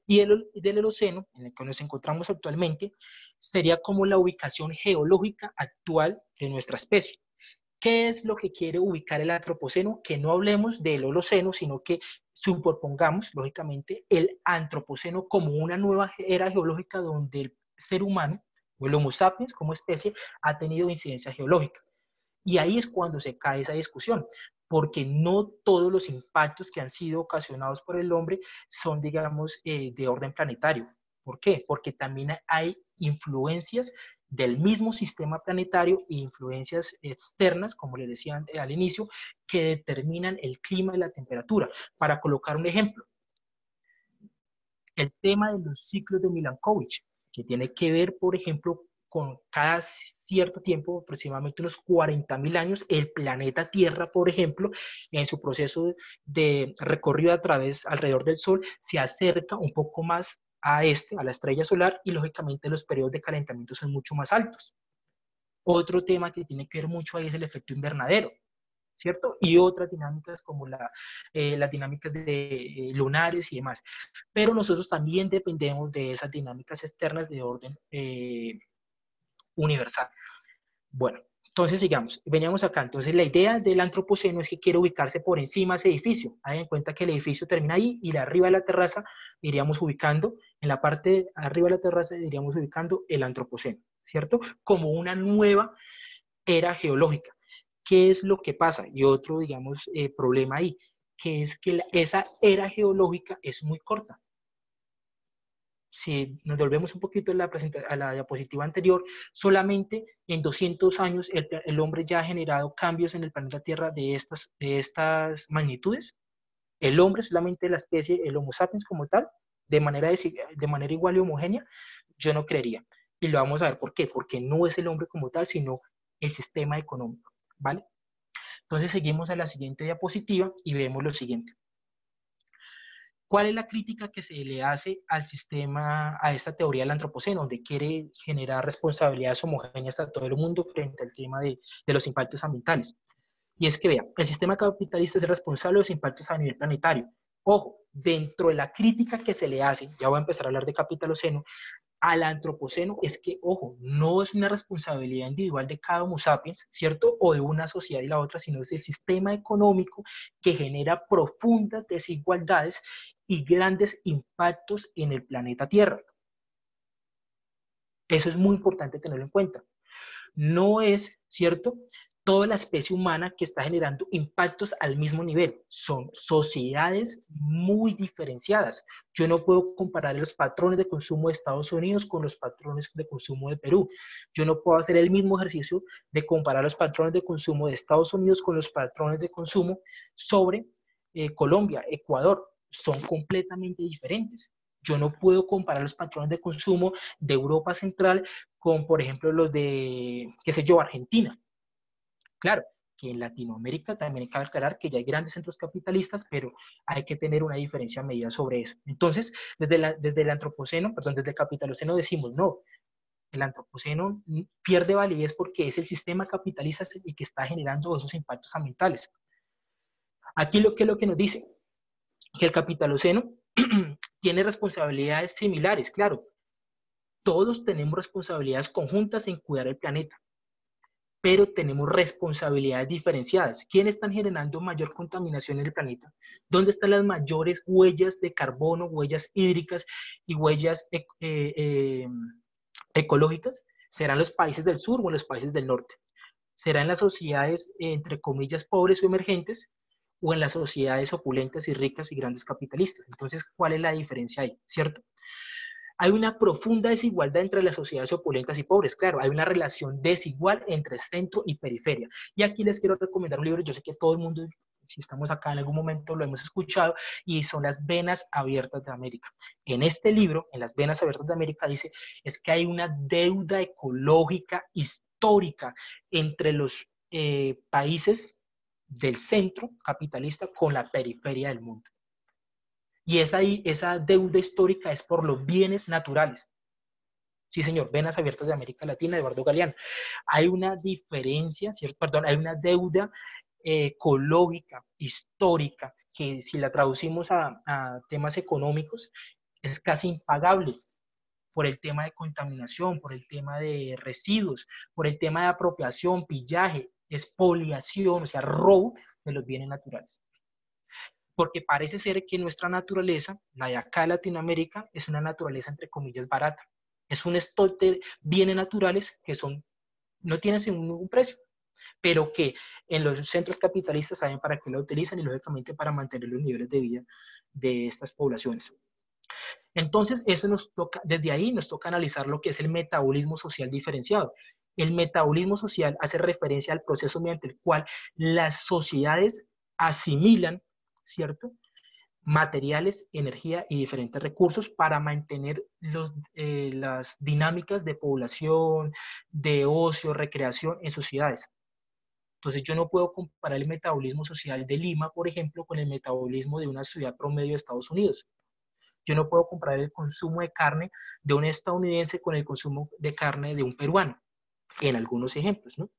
Y el, del Holoceno, en el que nos encontramos actualmente, sería como la ubicación geológica actual de nuestra especie. ¿Qué es lo que quiere ubicar el antropoceno? Que no hablemos del holoceno, sino que superpongamos, lógicamente, el antropoceno como una nueva era geológica donde el ser humano, o el Homo sapiens como especie, ha tenido incidencia geológica. Y ahí es cuando se cae esa discusión, porque no todos los impactos que han sido ocasionados por el hombre son, digamos, eh, de orden planetario. ¿Por qué? Porque también hay influencias del mismo sistema planetario e influencias externas, como les decía al inicio, que determinan el clima y la temperatura. Para colocar un ejemplo, el tema de los ciclos de Milankovitch, que tiene que ver, por ejemplo, con cada cierto tiempo, aproximadamente unos 40.000 años, el planeta Tierra, por ejemplo, en su proceso de recorrido a través, alrededor del Sol, se acerca un poco más a este, a la estrella solar, y lógicamente los periodos de calentamiento son mucho más altos. Otro tema que tiene que ver mucho ahí es el efecto invernadero, ¿cierto? Y otras dinámicas como la, eh, las dinámicas de eh, lunares y demás. Pero nosotros también dependemos de esas dinámicas externas de orden eh, universal. Bueno, entonces, sigamos, veníamos acá. Entonces, la idea del antropoceno es que quiere ubicarse por encima de ese edificio. Hagan en cuenta que el edificio termina ahí y la arriba de la terraza iríamos ubicando, en la parte de arriba de la terraza iríamos ubicando el antropoceno, ¿cierto? Como una nueva era geológica. ¿Qué es lo que pasa? Y otro, digamos, eh, problema ahí, que es que esa era geológica es muy corta. Si nos volvemos un poquito a la, a la diapositiva anterior, solamente en 200 años el, hombre ya ha generado cambios en el planeta Tierra de estas, de magnitudes. El hombre, solamente la especie, el Homo sapiens como tal, de manera, de manera igual y homogénea, yo no creería. Y lo vamos a ver por qué. Porque no es el hombre como tal, sino el sistema económico. ¿Vale? Entonces seguimos a la siguiente diapositiva y vemos lo siguiente. ¿Cuál es la crítica que se le hace al sistema, a esta teoría del antropoceno, donde quiere generar responsabilidades homogéneas a todo el mundo frente al tema de, los impactos ambientales? Y es que, vea, el sistema capitalista es responsable de los impactos a nivel planetario. Ojo, dentro de la crítica que se le hace, ya voy a empezar a hablar de capitaloceno, al antropoceno es que, ojo, no es una responsabilidad individual de cada Homo sapiens, ¿cierto? O de una sociedad y la otra, sino es el sistema económico que genera profundas desigualdades y grandes impactos en el planeta Tierra. Eso es muy importante tenerlo en cuenta. No es, ¿cierto? Toda la especie humana que está generando impactos al mismo nivel. Son sociedades muy diferenciadas. Yo no puedo comparar los patrones de consumo de Estados Unidos con los patrones de consumo de Perú. Yo no puedo hacer el mismo ejercicio de comparar los patrones de consumo de Estados Unidos con los patrones de consumo sobre eh, Colombia, Ecuador son completamente diferentes. Yo no puedo comparar los patrones de consumo de Europa Central con, por ejemplo, los de, qué sé yo, Argentina. Claro, que en Latinoamérica también hay que aclarar que ya hay grandes centros capitalistas, pero hay que tener una diferencia medida sobre eso. Entonces, desde, el antropoceno, perdón, desde el capitaloceno decimos, no, el antropoceno pierde validez porque es el sistema capitalista el que está generando esos impactos ambientales. Aquí lo que lo que nos dice, que el capitaloceno tiene responsabilidades similares, claro. Todos tenemos responsabilidades conjuntas en cuidar el planeta, pero tenemos responsabilidades diferenciadas. ¿Quiénes están generando mayor contaminación en el planeta? ¿Dónde están las mayores huellas de carbono, huellas hídricas y huellas eh, eh, ecológicas? ¿Serán los países del sur o los países del norte? ¿Serán las sociedades, entre comillas, pobres o emergentes? o en las sociedades opulentas y ricas y grandes capitalistas. Entonces, ¿cuál es la diferencia ahí? ¿Cierto? Hay una profunda desigualdad entre las sociedades opulentas y pobres. Claro, hay una relación desigual entre centro y periferia. Y aquí les quiero recomendar un libro, yo sé que todo el mundo, si estamos acá en algún momento, lo hemos escuchado, y son las venas abiertas de América. En este libro, en las venas abiertas de América, dice, es que hay una deuda ecológica histórica entre los eh, países del centro capitalista con la periferia del mundo. Y esa, deuda histórica es por los bienes naturales. Sí, señor, Venas Abiertas de América Latina, Eduardo Galeano. Hay una diferencia, ¿cierto? Perdón, hay una deuda eh, ecológica, histórica, que si la traducimos a, a temas económicos, es casi impagable por el tema de contaminación, por el tema de residuos, por el tema de apropiación, pillaje, expoliación, o sea, robo de los bienes naturales. Porque parece ser que nuestra naturaleza, la de acá en Latinoamérica, es una naturaleza entre comillas barata. Es un stock de bienes naturales que son, no tienen ningún precio, pero que en los centros capitalistas saben para qué lo utilizan y lógicamente para mantener los niveles de vida de estas poblaciones. Entonces, eso nos toca, desde ahí nos toca analizar lo que es el metabolismo social diferenciado. El metabolismo social hace referencia al proceso mediante el cual las sociedades asimilan, ¿cierto? materiales, energía y diferentes recursos para mantener eh, las dinámicas de población, de ocio, recreación en sociedades. Entonces yo no puedo comparar el metabolismo social de Lima, por ejemplo, con el metabolismo de una ciudad promedio de Estados Unidos. Yo no puedo comparar el consumo de carne de un estadounidense con el consumo de carne de un peruano en algunos ejemplos, ¿no?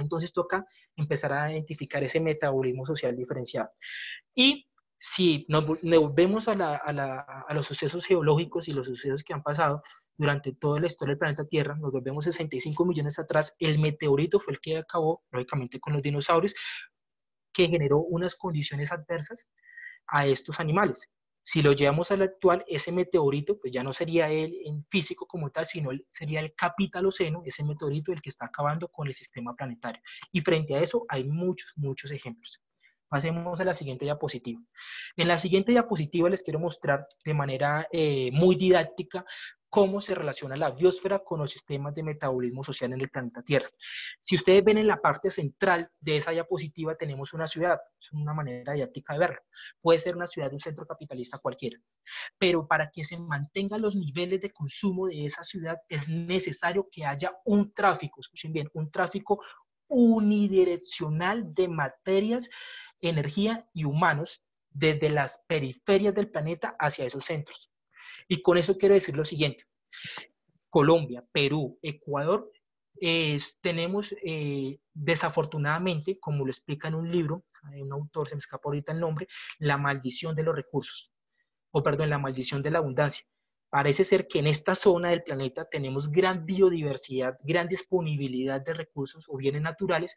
Entonces toca empezar a identificar ese metabolismo social diferenciado. Y si nos, volvemos a, los sucesos geológicos y los sucesos que han pasado durante toda la historia del planeta Tierra, nos volvemos 65 millones atrás, el meteorito fue el que acabó, lógicamente, con los dinosaurios, que generó unas condiciones adversas a estos animales. Si lo llevamos al actual, ese meteorito, pues ya no sería él en físico como tal, sino sería el capitaloceno, ese meteorito el que está acabando con el sistema planetario. Y frente a eso hay muchos, muchos ejemplos. Pasemos a la siguiente diapositiva. En la siguiente diapositiva les quiero mostrar de manera eh, muy didáctica cómo se relaciona la biosfera con los sistemas de metabolismo social en el planeta Tierra. Si ustedes ven en la parte central de esa diapositiva tenemos una ciudad, es una manera didáctica de verlo. Puede ser una ciudad de un centro capitalista cualquiera, pero para que se mantengan los niveles de consumo de esa ciudad es necesario que haya un tráfico, escuchen bien, un tráfico unidireccional de materias, energía y humanos desde las periferias del planeta hacia esos centros. Y con eso quiero decir lo siguiente. Colombia, Perú, Ecuador, tenemos eh, desafortunadamente, como lo explica en un libro, un autor, se me escapa ahorita el nombre, la maldición de los recursos, o perdón, la maldición de la abundancia. Parece ser que en esta zona del planeta tenemos gran biodiversidad, gran disponibilidad de recursos o bienes naturales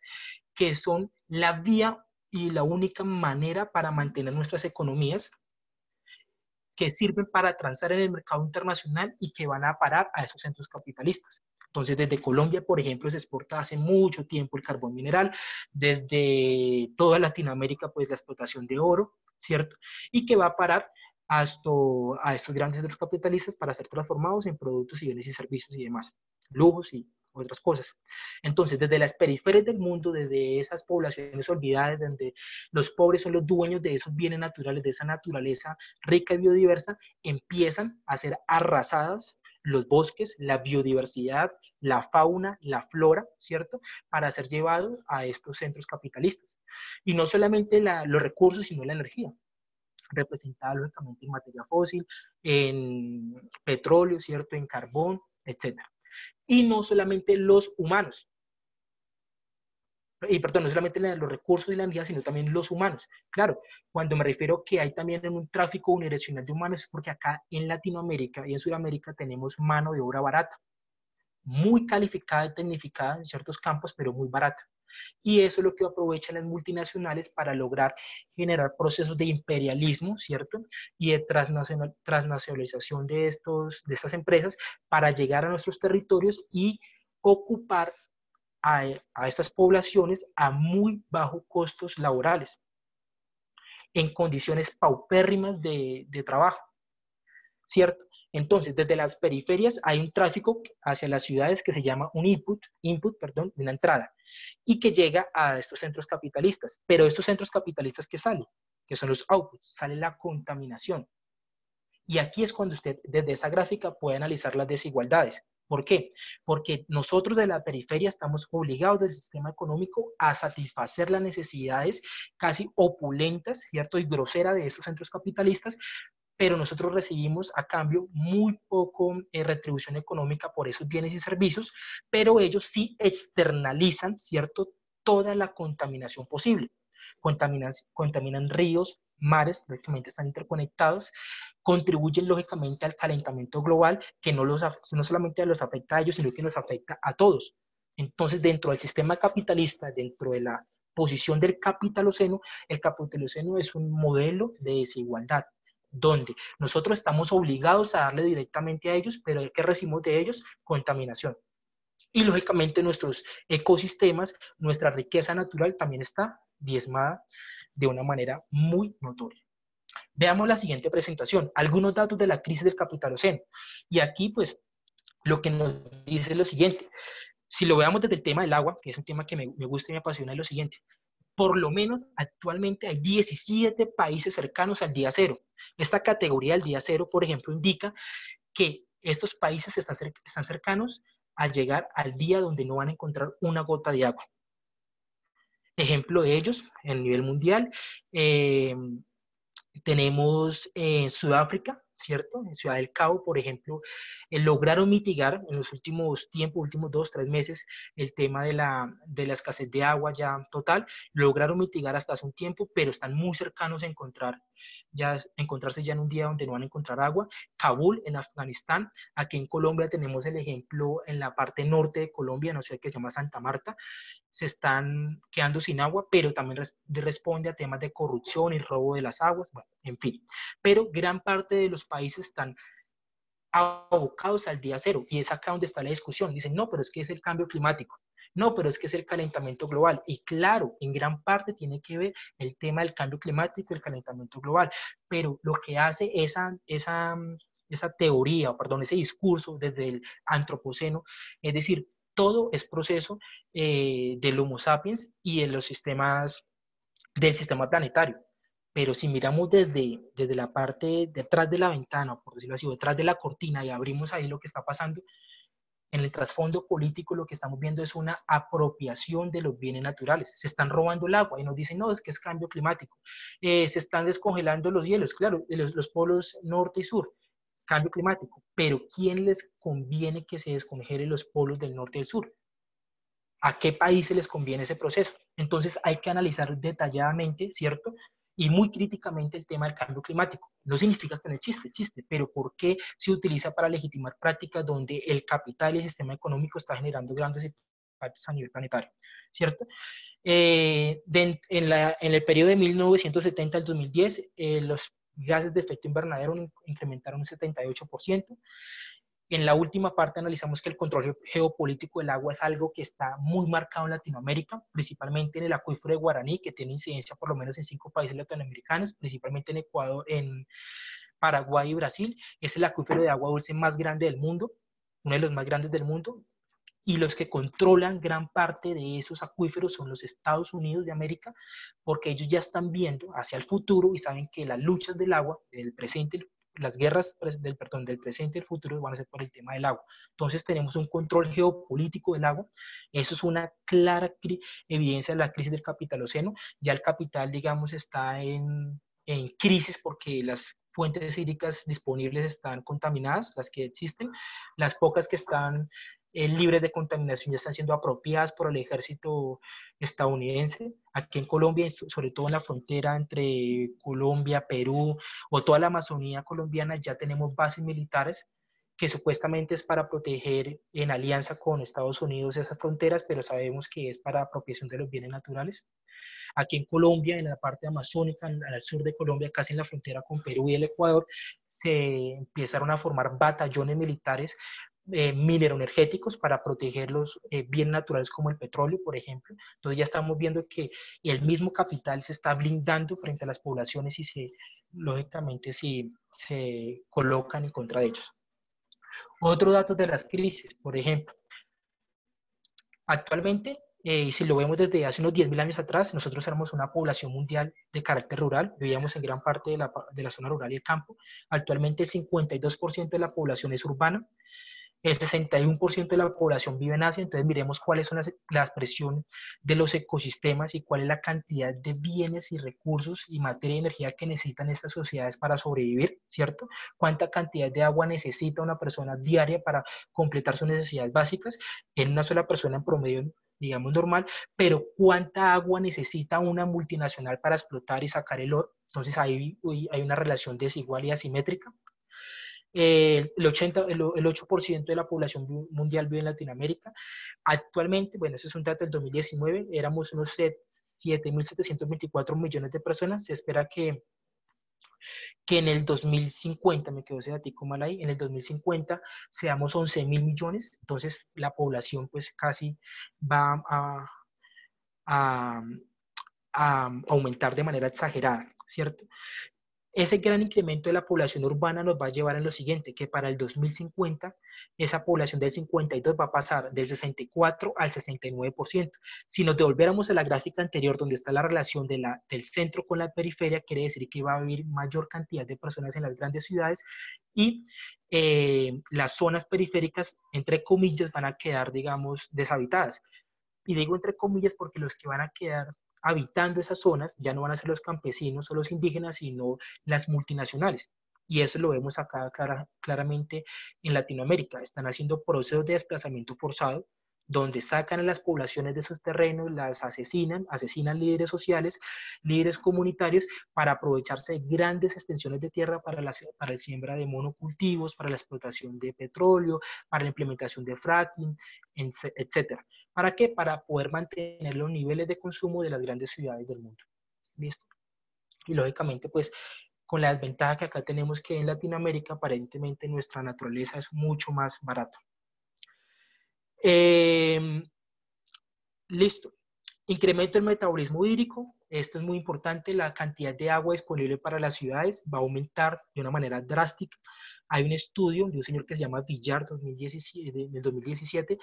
que son la vía y la única manera para mantener nuestras economías que sirven para transar en el mercado internacional y que van a parar a esos centros capitalistas. Entonces, desde Colombia, por ejemplo, se exporta hace mucho tiempo el carbón mineral, desde toda Latinoamérica, pues la explotación de oro, ¿cierto? Y que va a parar hasta a estos grandes centros capitalistas para ser transformados en productos y bienes y servicios y demás, lujos y otras cosas. Entonces, desde las periferias del mundo, desde esas poblaciones olvidadas, donde los pobres son los dueños de esos bienes naturales, de esa naturaleza rica y biodiversa, empiezan a ser arrasadas los bosques, la biodiversidad, la fauna, la flora, ¿cierto? Para ser llevados a estos centros capitalistas. Y no solamente los recursos, sino la energía representada lógicamente en materia fósil, en petróleo, ¿cierto? En carbón, etcétera y no solamente los humanos. Y perdón, no solamente los recursos y la energía, sino también los humanos. Claro, cuando me refiero que hay también un tráfico unidireccional de humanos, es porque acá en Latinoamérica y en Sudamérica tenemos mano de obra barata, muy calificada y tecnificada en ciertos campos, pero muy barata. Y eso es lo que aprovechan las multinacionales para lograr generar procesos de imperialismo, ¿cierto? Y de transnacionalización de, estos, de estas empresas para llegar a nuestros territorios y ocupar a, estas poblaciones a muy bajos costos laborales, en condiciones paupérrimas de, de trabajo, ¿cierto? Entonces, desde las periferias hay un tráfico hacia las ciudades que se llama un input, input, perdón, una entrada, y que llega a estos centros capitalistas. Pero estos centros capitalistas que salen, que son los outputs, sale la contaminación. Y aquí es cuando usted desde esa gráfica puede analizar las desigualdades. ¿Por qué? Porque nosotros de la periferia estamos obligados del sistema económico a satisfacer las necesidades casi opulentas, ¿cierto? Y grosera de estos centros capitalistas, pero nosotros recibimos a cambio muy poco eh, retribución económica por esos bienes y servicios, pero ellos sí externalizan, ¿cierto?, toda la contaminación posible. Contaminan, contaminan ríos, mares, lógicamente están interconectados, contribuyen lógicamente al calentamiento global, que no, los, no solamente los afecta a ellos, sino que nos afecta a todos. Entonces, dentro del sistema capitalista, dentro de la posición del capitaloceno, el capitaloceno es un modelo de desigualdad donde nosotros estamos obligados a darle directamente a ellos, pero ¿qué recibimos de ellos? Contaminación. Y lógicamente nuestros ecosistemas, nuestra riqueza natural también está diezmada de una manera muy notoria. Veamos la siguiente presentación, algunos datos de la crisis del capitaloceno. Y aquí, pues, lo que nos dice lo siguiente. Si lo veamos desde el tema del agua, que es un tema que me, me gusta y me apasiona, es lo siguiente por lo menos actualmente hay 17 países cercanos al día cero. Esta categoría del día cero, por ejemplo, indica que estos países están, cercanos a llegar al día donde no van a encontrar una gota de agua. Ejemplo de ellos, en nivel mundial, eh, tenemos en Sudáfrica, ¿cierto? En Ciudad del Cabo, por ejemplo, lograron mitigar en los últimos tiempos, últimos dos, tres meses, el tema de la, de la escasez de agua ya total, lograron mitigar hasta hace un tiempo, pero están muy cercanos a encontrar ya encontrarse ya en un día donde no van a encontrar agua. Kabul, en Afganistán. Aquí en Colombia tenemos el ejemplo en la parte norte de Colombia, no sé qué se llama Santa Marta. Se están quedando sin agua, pero también responde a temas de corrupción y robo de las aguas, bueno, en fin. Pero gran parte de los países están abocados al día cero y es acá donde está la discusión. Dicen, no, pero es que es el cambio climático. No, pero es que es el calentamiento global. Y claro, en gran parte tiene que ver el tema del cambio climático el calentamiento global. Pero lo que hace esa, esa, esa teoría, o perdón, ese discurso desde el antropoceno, es decir, todo es proceso eh, del Homo sapiens y de los sistemas del sistema planetario. Pero si miramos desde, desde la parte detrás de la ventana, por decirlo así, detrás de la cortina y abrimos ahí lo que está pasando, en el trasfondo político lo que estamos viendo es una apropiación de los bienes naturales. Se están robando el agua y nos dicen, no, es que es cambio climático. Eh, se están descongelando los hielos, claro, los, los polos norte y sur, cambio climático. Pero ¿quién les conviene que se descongelen los polos del norte y del sur? ¿A qué países les conviene ese proceso? Entonces hay que analizar detalladamente, ¿cierto? Y muy críticamente el tema del cambio climático. No significa que no existe, existe, pero ¿por qué se utiliza para legitimar prácticas donde el capital y el sistema económico está generando grandes impactos a nivel planetario? ¿Cierto? Eh, en, el periodo de 1970 al 2010, eh, los gases de efecto invernadero incrementaron un 78%. En la última parte analizamos que el control geopolítico del agua es algo que está muy marcado en Latinoamérica, principalmente en el acuífero de Guaraní, que tiene incidencia por lo menos en cinco países latinoamericanos, principalmente en Ecuador, en Paraguay y Brasil. Es el acuífero de agua dulce más grande del mundo, uno de los más grandes del mundo, y los que controlan gran parte de esos acuíferos son los Estados Unidos de América, porque ellos ya están viendo hacia el futuro y saben que las luchas del agua, del presente las guerras del, perdón, del presente y el futuro van a ser por el tema del agua. Entonces tenemos un control geopolítico del agua. Eso es una clara evidencia de la crisis del capitaloceno. Ya el capital, digamos, está en, en crisis porque las fuentes hídricas disponibles están contaminadas, las que existen. Las pocas que están eh, libres de contaminación ya están siendo apropiadas por el ejército estadounidense. Aquí en Colombia, sobre todo en la frontera entre Colombia, Perú o toda la Amazonía colombiana, ya tenemos bases militares que supuestamente es para proteger en alianza con Estados Unidos esas fronteras, pero sabemos que es para apropiación de los bienes naturales. Aquí en Colombia, en la parte amazónica, el sur de Colombia, casi en la frontera con Perú y el Ecuador, se empezaron a formar batallones militares eh, mineroenergéticos para proteger los eh, bienes naturales como el petróleo, por ejemplo. Entonces ya estamos viendo que el mismo capital se está blindando frente a las poblaciones y se, lógicamente, se, se colocan en contra de ellos. Otro dato de las crisis, por ejemplo. Actualmente, eh, si lo vemos desde hace unos 10.000 años atrás, nosotros éramos una población mundial de carácter rural, vivíamos en gran parte de la, de la zona rural y el campo. Actualmente el 52% de la población es urbana, el 61% de la población vive en Asia, entonces miremos cuáles son las, las presiones de los ecosistemas y cuál es la cantidad de bienes y recursos y materia y energía que necesitan estas sociedades para sobrevivir, ¿cierto? ¿Cuánta cantidad de agua necesita una persona diaria para completar sus necesidades básicas en una sola persona en promedio? digamos normal, pero cuánta agua necesita una multinacional para explotar y sacar el oro. Entonces ahí hay una relación desigual y asimétrica el, 80, el, 8% de la población mundial vive en Latinoamérica. Actualmente, bueno, ese es un dato del 2019, éramos unos 7.724 millones de personas. Se espera que, que en el 2050, me quedo ese datico mal ahí, en el 2050 seamos 11 mil millones, entonces la población pues casi va a, a, a aumentar de manera exagerada, ¿cierto? Ese gran incremento de la población urbana nos va a llevar en lo siguiente, que para el 2050 esa población del 52 va a pasar del 64 al 69%. Si nos devolviéramos a la gráfica anterior donde está la relación de la, del centro con la periferia, quiere decir que va a haber mayor cantidad de personas en las grandes ciudades y eh, las zonas periféricas, entre comillas, van a quedar, digamos, deshabitadas. Y digo entre comillas porque los que van a quedar habitando esas zonas ya no van a ser los campesinos o los indígenas, sino las multinacionales. Y eso lo vemos acá claramente en Latinoamérica. Están haciendo procesos de desplazamiento forzado, donde sacan a las poblaciones de sus terrenos, las asesinan, asesinan líderes sociales, líderes comunitarios, para aprovecharse de grandes extensiones de tierra para la, para la siembra de monocultivos, para la explotación de petróleo, para la implementación de fracking, etc. ¿Para qué? Para poder mantener los niveles de consumo de las grandes ciudades del mundo. ¿Listo? Y lógicamente, pues, con la desventaja que acá tenemos que en Latinoamérica, aparentemente nuestra naturaleza es mucho más barata. Em, Listo. Incremento del metabolismo hídrico. Esto es muy importante. La cantidad de agua disponible para las ciudades va a aumentar de una manera drástica. Hay un estudio de un señor que se llama Villar 2017, del 2017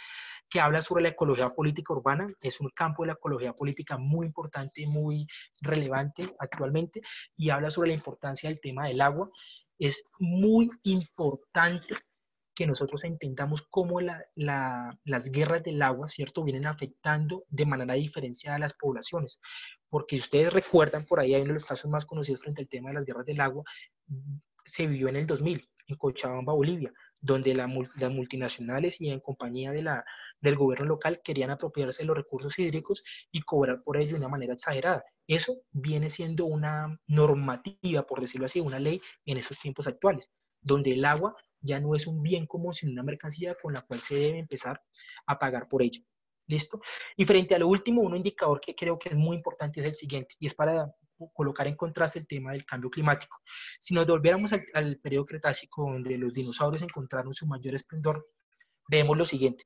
que habla sobre la ecología política urbana. Es un campo de la ecología política muy importante, muy relevante actualmente y habla sobre la importancia del tema del agua. Es muy importante que nosotros entendamos cómo las guerras del agua, ¿cierto?, vienen afectando de manera diferenciada a las poblaciones. Porque si ustedes recuerdan, por ahí hay uno de los casos más conocidos frente al tema de las guerras del agua, se vivió en el 2000, en Cochabamba, Bolivia, donde las multinacionales y en compañía del gobierno local querían apropiarse de los recursos hídricos y cobrar por ello de una manera exagerada. Eso viene siendo una normativa, por decirlo así, una ley en esos tiempos actuales, donde el agua ya no es un bien común, sino una mercancía con la cual se debe empezar a pagar por ello. ¿Listo? Y frente a lo último, un indicador que creo que es muy importante es el siguiente, y es para colocar en contraste el tema del cambio climático. Si nos volviéramos al, periodo Cretácico, donde los dinosaurios encontraron su mayor esplendor, vemos lo siguiente.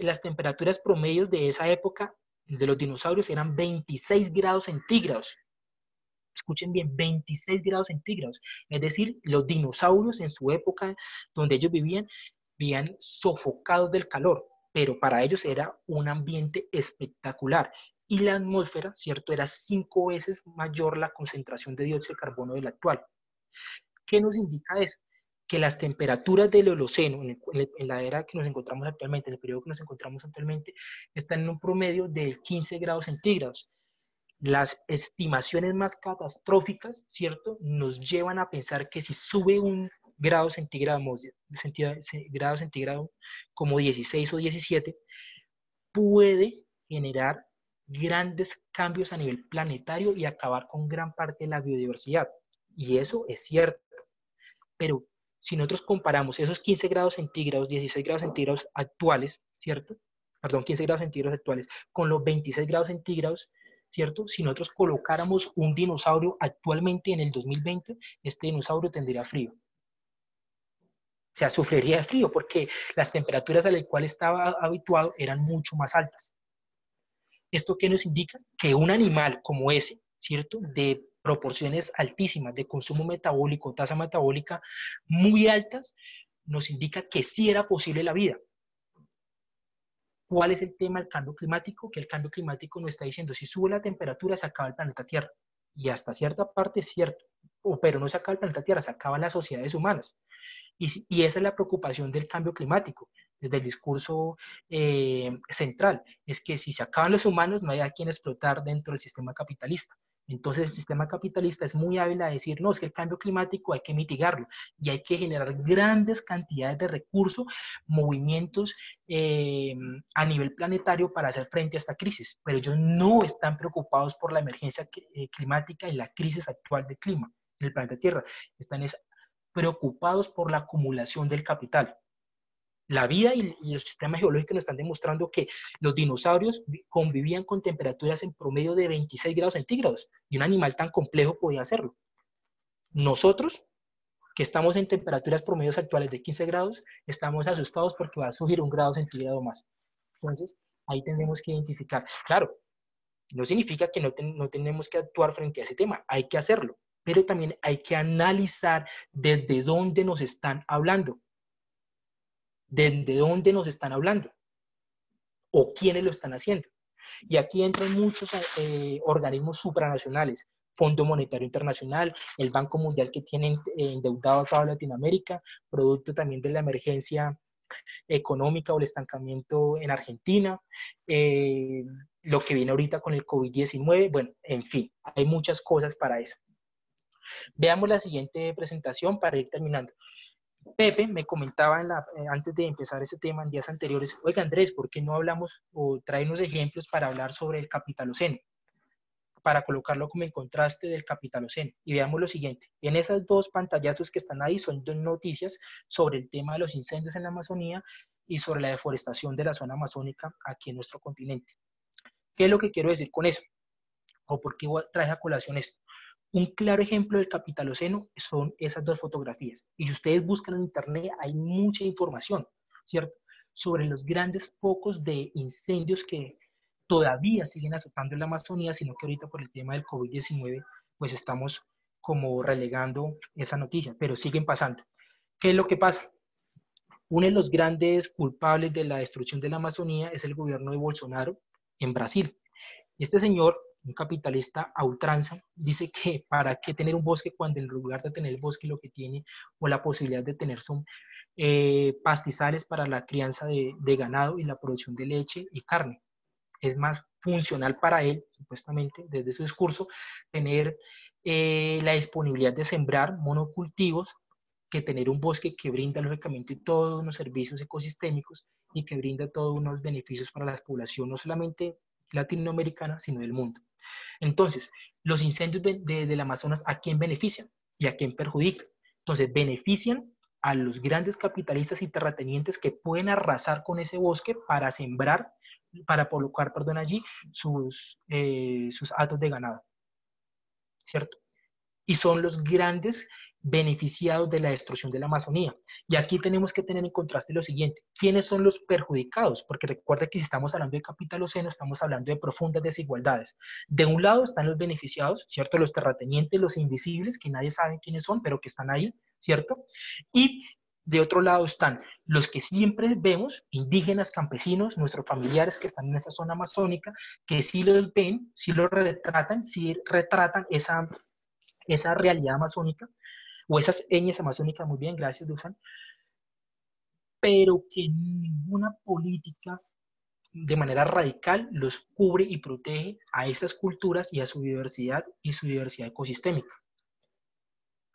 las temperaturas promedios de esa época de los dinosaurios eran 26 grados centígrados escuchen bien, 26 grados centígrados. Es decir, los dinosaurios en su época donde ellos vivían, vivían sofocados del calor, pero para ellos era un ambiente espectacular. Y la atmósfera, ¿cierto? Era cinco veces mayor la concentración de dióxido de carbono del actual. ¿Qué nos indica eso? Que las temperaturas del Holoceno, en, la era que nos encontramos actualmente, en el periodo que nos encontramos actualmente, están en un promedio de 15 grados centígrados las estimaciones más catastróficas, ¿cierto? Nos llevan a pensar que si sube un grado centígrado, grado centígrado como 16 o 17, puede generar grandes cambios a nivel planetario y acabar con gran parte de la biodiversidad. Y eso es cierto. Pero si nosotros comparamos esos 15 grados centígrados, 16 grados centígrados actuales, ¿cierto? Perdón, 15 grados centígrados actuales, con los 26 grados centígrados, ¿cierto? Si nosotros colocáramos un dinosaurio actualmente en el 2020, este dinosaurio tendría frío. O sea, sufriría de frío porque las temperaturas a las cuales estaba habituado eran mucho más altas. ¿Esto qué nos indica? Que un animal como ese, ¿cierto? De proporciones altísimas, de consumo metabólico, tasa metabólica muy altas, nos indica que sí era posible la vida. ¿Cuál es el tema del cambio climático? Que el cambio climático nos está diciendo, si sube la temperatura, se acaba el planeta Tierra. Y hasta cierta parte es cierto, pero no se acaba el planeta Tierra, se acaban las sociedades humanas. Y, y esa es la preocupación del cambio climático, desde el discurso eh, central, es que si se acaban los humanos, no hay a quien explotar dentro del sistema capitalista. Entonces el sistema capitalista es muy hábil a decir, no, es que el cambio climático hay que mitigarlo y hay que generar grandes cantidades de recursos, movimientos eh, a nivel planetario para hacer frente a esta crisis. Pero ellos no están preocupados por la emergencia eh, climática y la crisis actual de clima en el planeta Tierra. Están preocupados por la acumulación del capital. La vida y, los sistemas geológicos nos están demostrando que los dinosaurios convivían con temperaturas en promedio de 26 grados centígrados y un animal tan complejo podía hacerlo. Nosotros, que estamos en temperaturas promedios actuales de 15 grados, estamos asustados porque va a subir un grado centígrado más. Entonces, ahí tenemos que identificar. Claro, no significa que no, no tenemos que actuar frente a ese tema, hay que hacerlo, pero también hay que analizar desde dónde nos están hablando de, dónde nos están hablando o quiénes lo están haciendo. Y aquí entran muchos eh, organismos supranacionales, Fondo Monetario Internacional, el Banco Mundial que tiene eh, endeudado a toda Latinoamérica, producto también de la emergencia económica o el estancamiento en Argentina, eh, lo que viene ahorita con el COVID-19, bueno, en fin, hay muchas cosas para eso. Veamos la siguiente presentación para ir terminando. Pepe me comentaba eh, antes de empezar ese tema en días anteriores, oiga Andrés, ¿por qué no hablamos o trae unos ejemplos para hablar sobre el capitaloceno? Para colocarlo como en contraste del capitaloceno. Y veamos lo siguiente, en esas dos pantallazos que están ahí son dos noticias sobre el tema de los incendios en la Amazonía y sobre la deforestación de la zona amazónica aquí en nuestro continente. ¿Qué es lo que quiero decir con eso? ¿O por qué traje a colación esto? Un claro ejemplo del capitaloceno son esas dos fotografías. Y si ustedes buscan en internet, hay mucha información, ¿cierto? sobre los grandes focos de incendios que todavía siguen azotando en la Amazonía, sino que ahorita por el tema del COVID-19, pues estamos como relegando esa noticia, pero siguen pasando. ¿Qué es lo que pasa? Uno de los grandes culpables de la destrucción de la Amazonía es el gobierno de Bolsonaro en Brasil. Este señor, un capitalista a dice que para qué tener un bosque cuando en lugar de tener el bosque lo que tiene o la posibilidad de tener son eh, pastizales para la crianza de, ganado y la producción de leche y carne. Es más funcional para él, supuestamente, desde su discurso, tener eh, la disponibilidad de sembrar monocultivos que tener un bosque que brinda lógicamente todos unos servicios ecosistémicos y que brinda todos unos beneficios para la población, no solamente latinoamericana, sino del mundo. Entonces, los incendios del Amazonas, ¿a quién benefician y a quién perjudican? Entonces, benefician a los grandes capitalistas y terratenientes que pueden arrasar con ese bosque para sembrar, para colocar, perdón, allí sus, eh, sus atos de ganado. ¿Cierto? Y son los grandes beneficiados de la destrucción de la Amazonía. Y aquí tenemos que tener en contraste lo siguiente, ¿quiénes son los perjudicados? Porque recuerda que si estamos hablando de capitaloceno, estamos hablando de profundas desigualdades. De un lado están los beneficiados, ¿cierto? Los terratenientes, los invisibles, que nadie sabe quiénes son, pero que están ahí, ¿cierto? Y de otro lado están los que siempre vemos, indígenas, campesinos, nuestros familiares que están en esa zona amazónica, que sí los ven, sí lo retratan, sí retratan esa, esa realidad amazónica, o esas eñas amazónicas, muy bien, gracias, Dusan, pero que ninguna política de manera radical los cubre y protege a esas culturas y a su diversidad y su diversidad ecosistémica.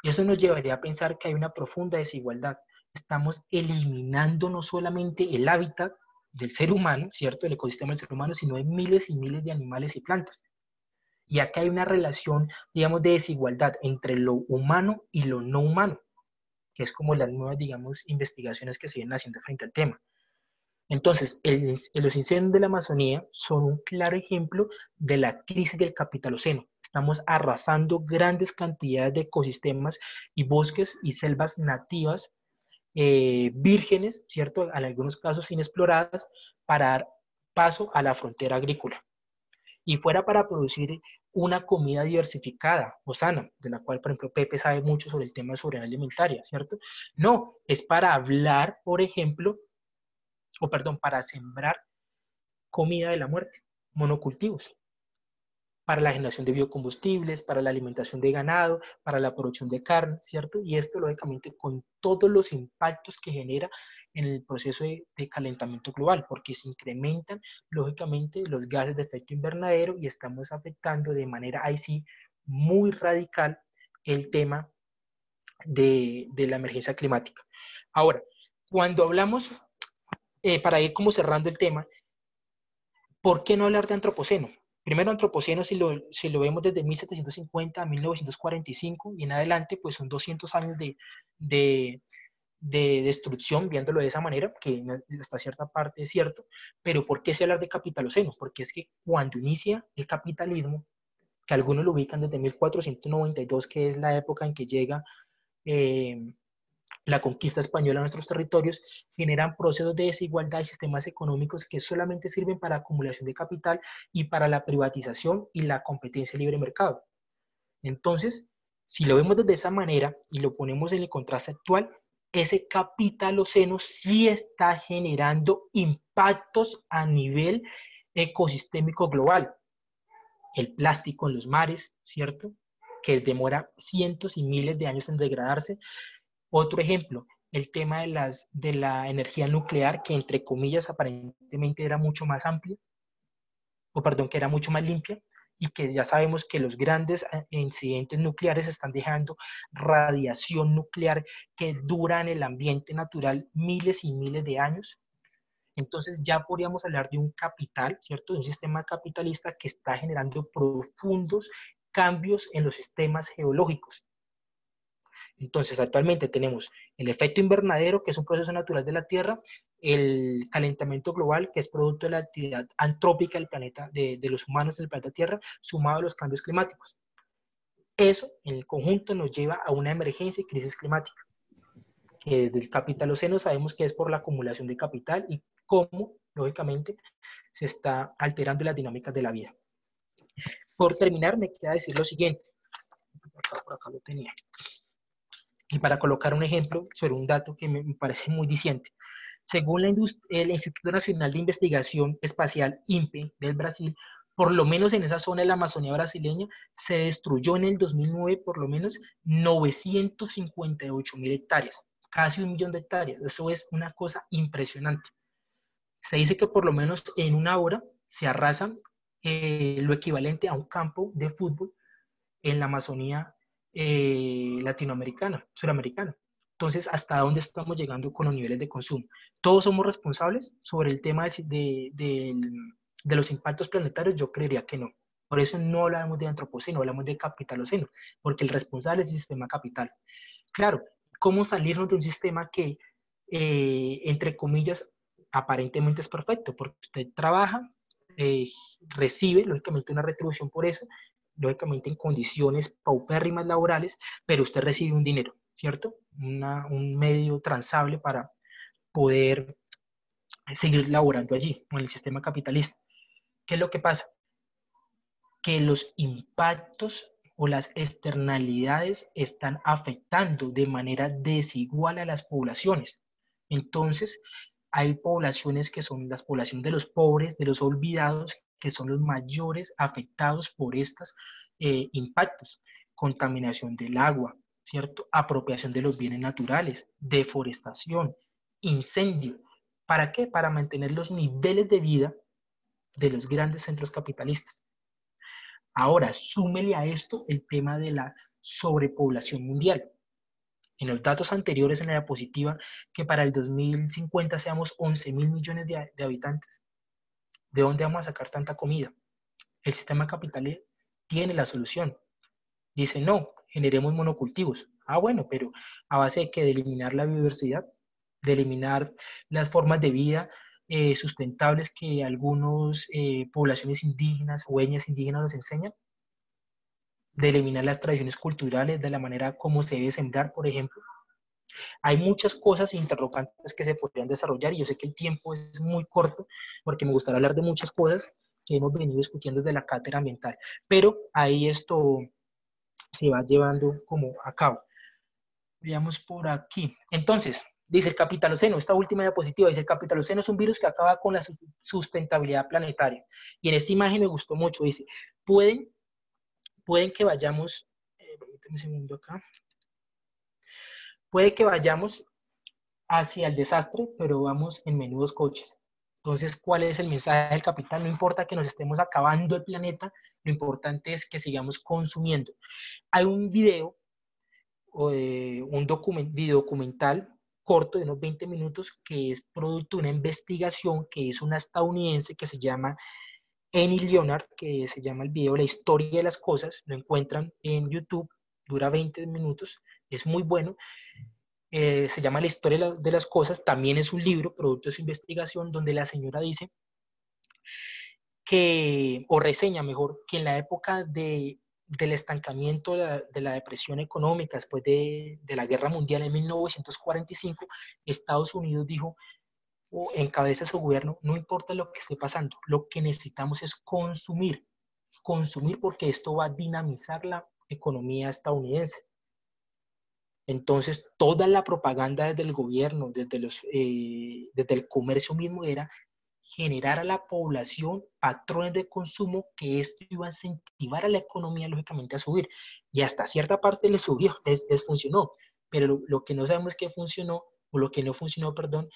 Eso nos llevaría a pensar que hay una profunda desigualdad. Estamos eliminando no solamente el hábitat del ser humano, ¿cierto? El ecosistema del ser humano, sino de miles y miles de animales y plantas. Y acá hay una relación, digamos, de desigualdad entre lo humano y lo no humano, que es como las nuevas, digamos, investigaciones que se vienen haciendo frente al tema. Entonces, los incendios de la Amazonía son un claro ejemplo de la crisis del capitaloceno. Estamos arrasando grandes cantidades de ecosistemas y bosques y selvas nativas eh, vírgenes, ¿cierto? En algunos casos inexploradas, para dar paso a la frontera agrícola. Y fuera para producir una comida diversificada o sana, de la cual, por ejemplo, Pepe sabe mucho sobre el tema de soberanía alimentaria, ¿cierto? No, es para hablar, por ejemplo, o perdón, para sembrar comida de la muerte, monocultivos, para la generación de biocombustibles, para la alimentación de ganado, para la producción de carne, ¿cierto? Y esto, lógicamente, con todos los impactos que genera en el proceso de, calentamiento global, porque se incrementan, lógicamente, los gases de efecto invernadero y estamos afectando de manera, ahí sí, muy radical el tema de, la emergencia climática. Ahora, cuando hablamos, eh, para ir como cerrando el tema, ¿por qué no hablar de antropoceno? Primero, antropoceno, si lo, si lo vemos desde 1750 a 1945 y en adelante, pues son 200 años de, de destrucción, viéndolo de esa manera, que hasta cierta parte es cierto, pero ¿por qué se hablar de capitaloceno? Porque es que cuando inicia el capitalismo, que algunos lo ubican desde 1492, que es la época en que llega eh, la conquista española a nuestros territorios, generan procesos de desigualdad y sistemas económicos que solamente sirven para acumulación de capital y para la privatización y la competencia libre mercado. Entonces, si lo vemos de esa manera y lo ponemos en el contraste actual, ese capitaloceno sí está generando impactos a nivel ecosistémico global. El plástico en los mares, ¿cierto? Que demora cientos y miles de años en degradarse. Otro ejemplo, el tema de, las, de la energía nuclear, que entre comillas aparentemente era mucho más amplia, o perdón, que era mucho más limpia, y que ya sabemos que los grandes eh, incidentes nucleares están dejando radiación nuclear que dura en el ambiente natural miles y miles de años. Entonces ya podríamos hablar de un capital, ¿cierto? De un sistema capitalista que está generando profundos cambios en los sistemas geológicos. Entonces, actualmente tenemos el efecto invernadero, que es un proceso natural de la Tierra, el calentamiento global, que es producto de la actividad antrópica del planeta, de, los humanos en el planeta Tierra, sumado a los cambios climáticos. Eso, en el conjunto, nos lleva a una emergencia y crisis climática, que del capitaloceno sabemos que es por la acumulación de capital y cómo, lógicamente, se está alterando las dinámicas de la vida. Por terminar, me queda decir lo siguiente. por acá lo tenía. Y para colocar un ejemplo sobre un dato que me, parece muy diciente. Según la el Instituto Nacional de Investigación Espacial, INPE, del Brasil, por lo menos en esa zona de la Amazonía brasileña, se destruyó en el 2009 por lo menos 958 mil hectáreas, casi un millón de hectáreas. Eso es una cosa impresionante. Se dice que por lo menos en una hora se arrasan eh, lo equivalente a un campo de fútbol en la Amazonía eh, latinoamericana, suramericana. Entonces, ¿hasta dónde estamos llegando con los niveles de consumo? ¿Todos somos responsables sobre el tema de, los impactos planetarios? Yo creería que no. Por eso no hablamos de antropoceno, hablamos de capitaloceno, porque el responsable es el sistema capital. Claro, ¿cómo salirnos de un sistema que, eh, entre comillas, aparentemente es perfecto? Porque usted trabaja, eh, recibe, lógicamente, una retribución por eso, lógicamente en condiciones paupérrimas laborales, pero usted recibe un dinero, ¿cierto? un medio transable para poder seguir laborando allí, en el sistema capitalista. ¿Qué es lo que pasa? Que los impactos o las externalidades están afectando de manera desigual a las poblaciones. Entonces, hay poblaciones que son las poblaciones de los pobres, de los olvidados, que son los mayores afectados por estos eh, impactos. Contaminación del agua, ¿cierto? Apropiación de los bienes naturales, deforestación, incendio. ¿Para qué? Para mantener los niveles de vida de los grandes centros capitalistas. Ahora, súmele a esto el tema de la sobrepoblación mundial. En los datos anteriores en la diapositiva, que para el 2050 seamos 11 mil millones de, de habitantes. ¿De dónde vamos a sacar tanta comida? El sistema capitalista tiene la solución. Dice, no, generemos monocultivos. Ah, bueno, pero a base de que de eliminar la biodiversidad, de eliminar las formas de vida eh, sustentables que algunas eh, poblaciones indígenas o indígenas nos enseñan, de eliminar las tradiciones culturales, de la manera como se debe sembrar, por ejemplo. Hay muchas cosas interrogantes que se podrían desarrollar y yo sé que el tiempo es muy corto porque me gustaría hablar de muchas cosas que hemos venido discutiendo desde la cátedra ambiental, pero ahí esto se va llevando como a cabo. Veamos por aquí. Entonces, Dice el capitaloceno, esta última diapositiva, dice el capitaloceno es un virus que acaba con la sustentabilidad planetaria. Y en esta imagen me gustó mucho, dice, pueden, pueden que vayamos, eh, un segundo acá, puede que vayamos hacia el desastre, pero vamos en menudos coches. Entonces, ¿cuál es el mensaje del capital? No importa que nos estemos acabando el planeta, lo importante es que sigamos consumiendo. Hay un video, eh, un video documental corto de unos 20 minutos que es producto de una investigación que es una estadounidense que se llama Annie Leonard, que se llama el video La historia de las cosas, lo encuentran en YouTube, dura 20 minutos, es muy bueno. Eh, se llama La historia de las cosas, también es un libro producto de su investigación donde la señora dice que, o reseña mejor, que en la época de del estancamiento de la, depresión económica después de, la guerra mundial en 1945, Estados Unidos dijo, o encabeza su gobierno, no importa lo que esté pasando, lo que necesitamos es consumir, consumir porque esto va a dinamizar la economía estadounidense. Entonces, toda la propaganda desde el gobierno, desde, los, eh, desde el comercio mismo, era generar a la población patrones de consumo que esto iba a incentivar a la economía, lógicamente, a subir. Y hasta cierta parte le subió, les, funcionó. Pero lo, que no sabemos que funcionó, o lo que no funcionó, perdón,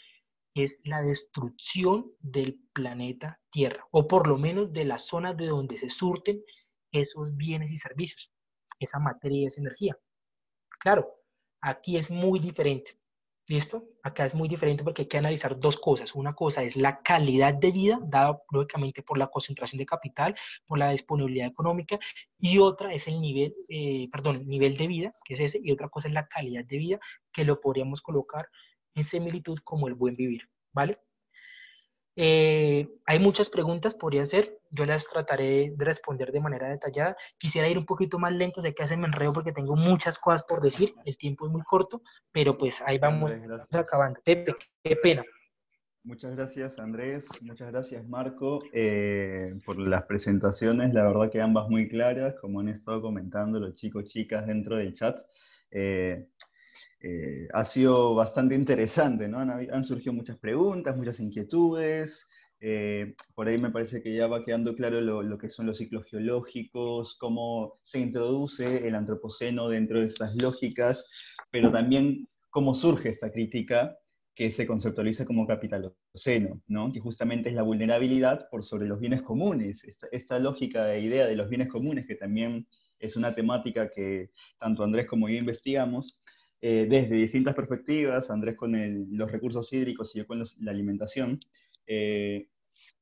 es la destrucción del planeta Tierra, o por lo menos de las zonas de donde se surten esos bienes y servicios, esa materia y esa energía. Claro, aquí es muy diferente. ¿Listo? Acá es muy diferente porque hay que analizar dos cosas. Una cosa es la calidad de vida, dada lógicamente por la concentración de capital, por la disponibilidad económica, y otra es el nivel, eh, perdón, nivel de vida, que es ese, y otra cosa es la calidad de vida, que lo podríamos colocar en similitud como el buen vivir, ¿vale? Eh, hay muchas preguntas, podría ser, yo las trataré de responder de manera detallada. Quisiera ir un poquito más lento, sé que hace me enredo porque tengo muchas cosas por decir, el tiempo es muy corto, pero pues ahí vamos acabando. Pepe, qué pena. Muchas gracias Andrés, muchas gracias Marco eh, por las presentaciones, la verdad que ambas muy claras, como han estado comentando los chicos chicas dentro del chat. Eh, eh, ha sido bastante interesante, ¿no? Han, surgido muchas preguntas, muchas inquietudes. Eh, por ahí me parece que ya va quedando claro lo, que son los ciclos geológicos, cómo se introduce el antropoceno dentro de estas lógicas, pero también cómo surge esta crítica que se conceptualiza como capitaloceno, ¿no? que justamente es la vulnerabilidad por sobre los bienes comunes. Esta, esta lógica de idea de los bienes comunes, que también es una temática que tanto Andrés como yo investigamos, eh, desde distintas perspectivas, Andrés con los recursos hídricos y yo con la alimentación, eh,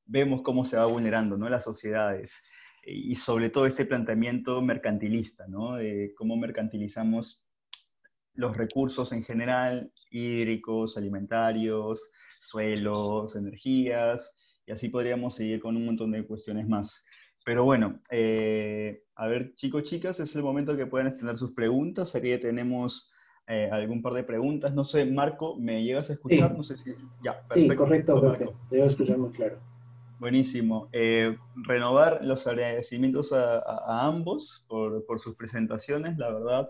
vemos cómo se va vulnerando ¿no? las sociedades y sobre todo este planteamiento mercantilista, ¿no? de cómo mercantilizamos los recursos en general, hídricos, alimentarios, suelos, energías, y así podríamos seguir con un montón de cuestiones más. Pero bueno, eh, a ver, chicos, chicas, es el momento que puedan extender sus preguntas. Aquí tenemos eh, algún par de preguntas. No sé, Marco, ¿me llegas a escuchar? No sé si... Ya, sí, correcto, Te voy a escuchar muy claro. Buenísimo. Eh, renovar los agradecimientos a, ambos por, por, sus presentaciones, la verdad,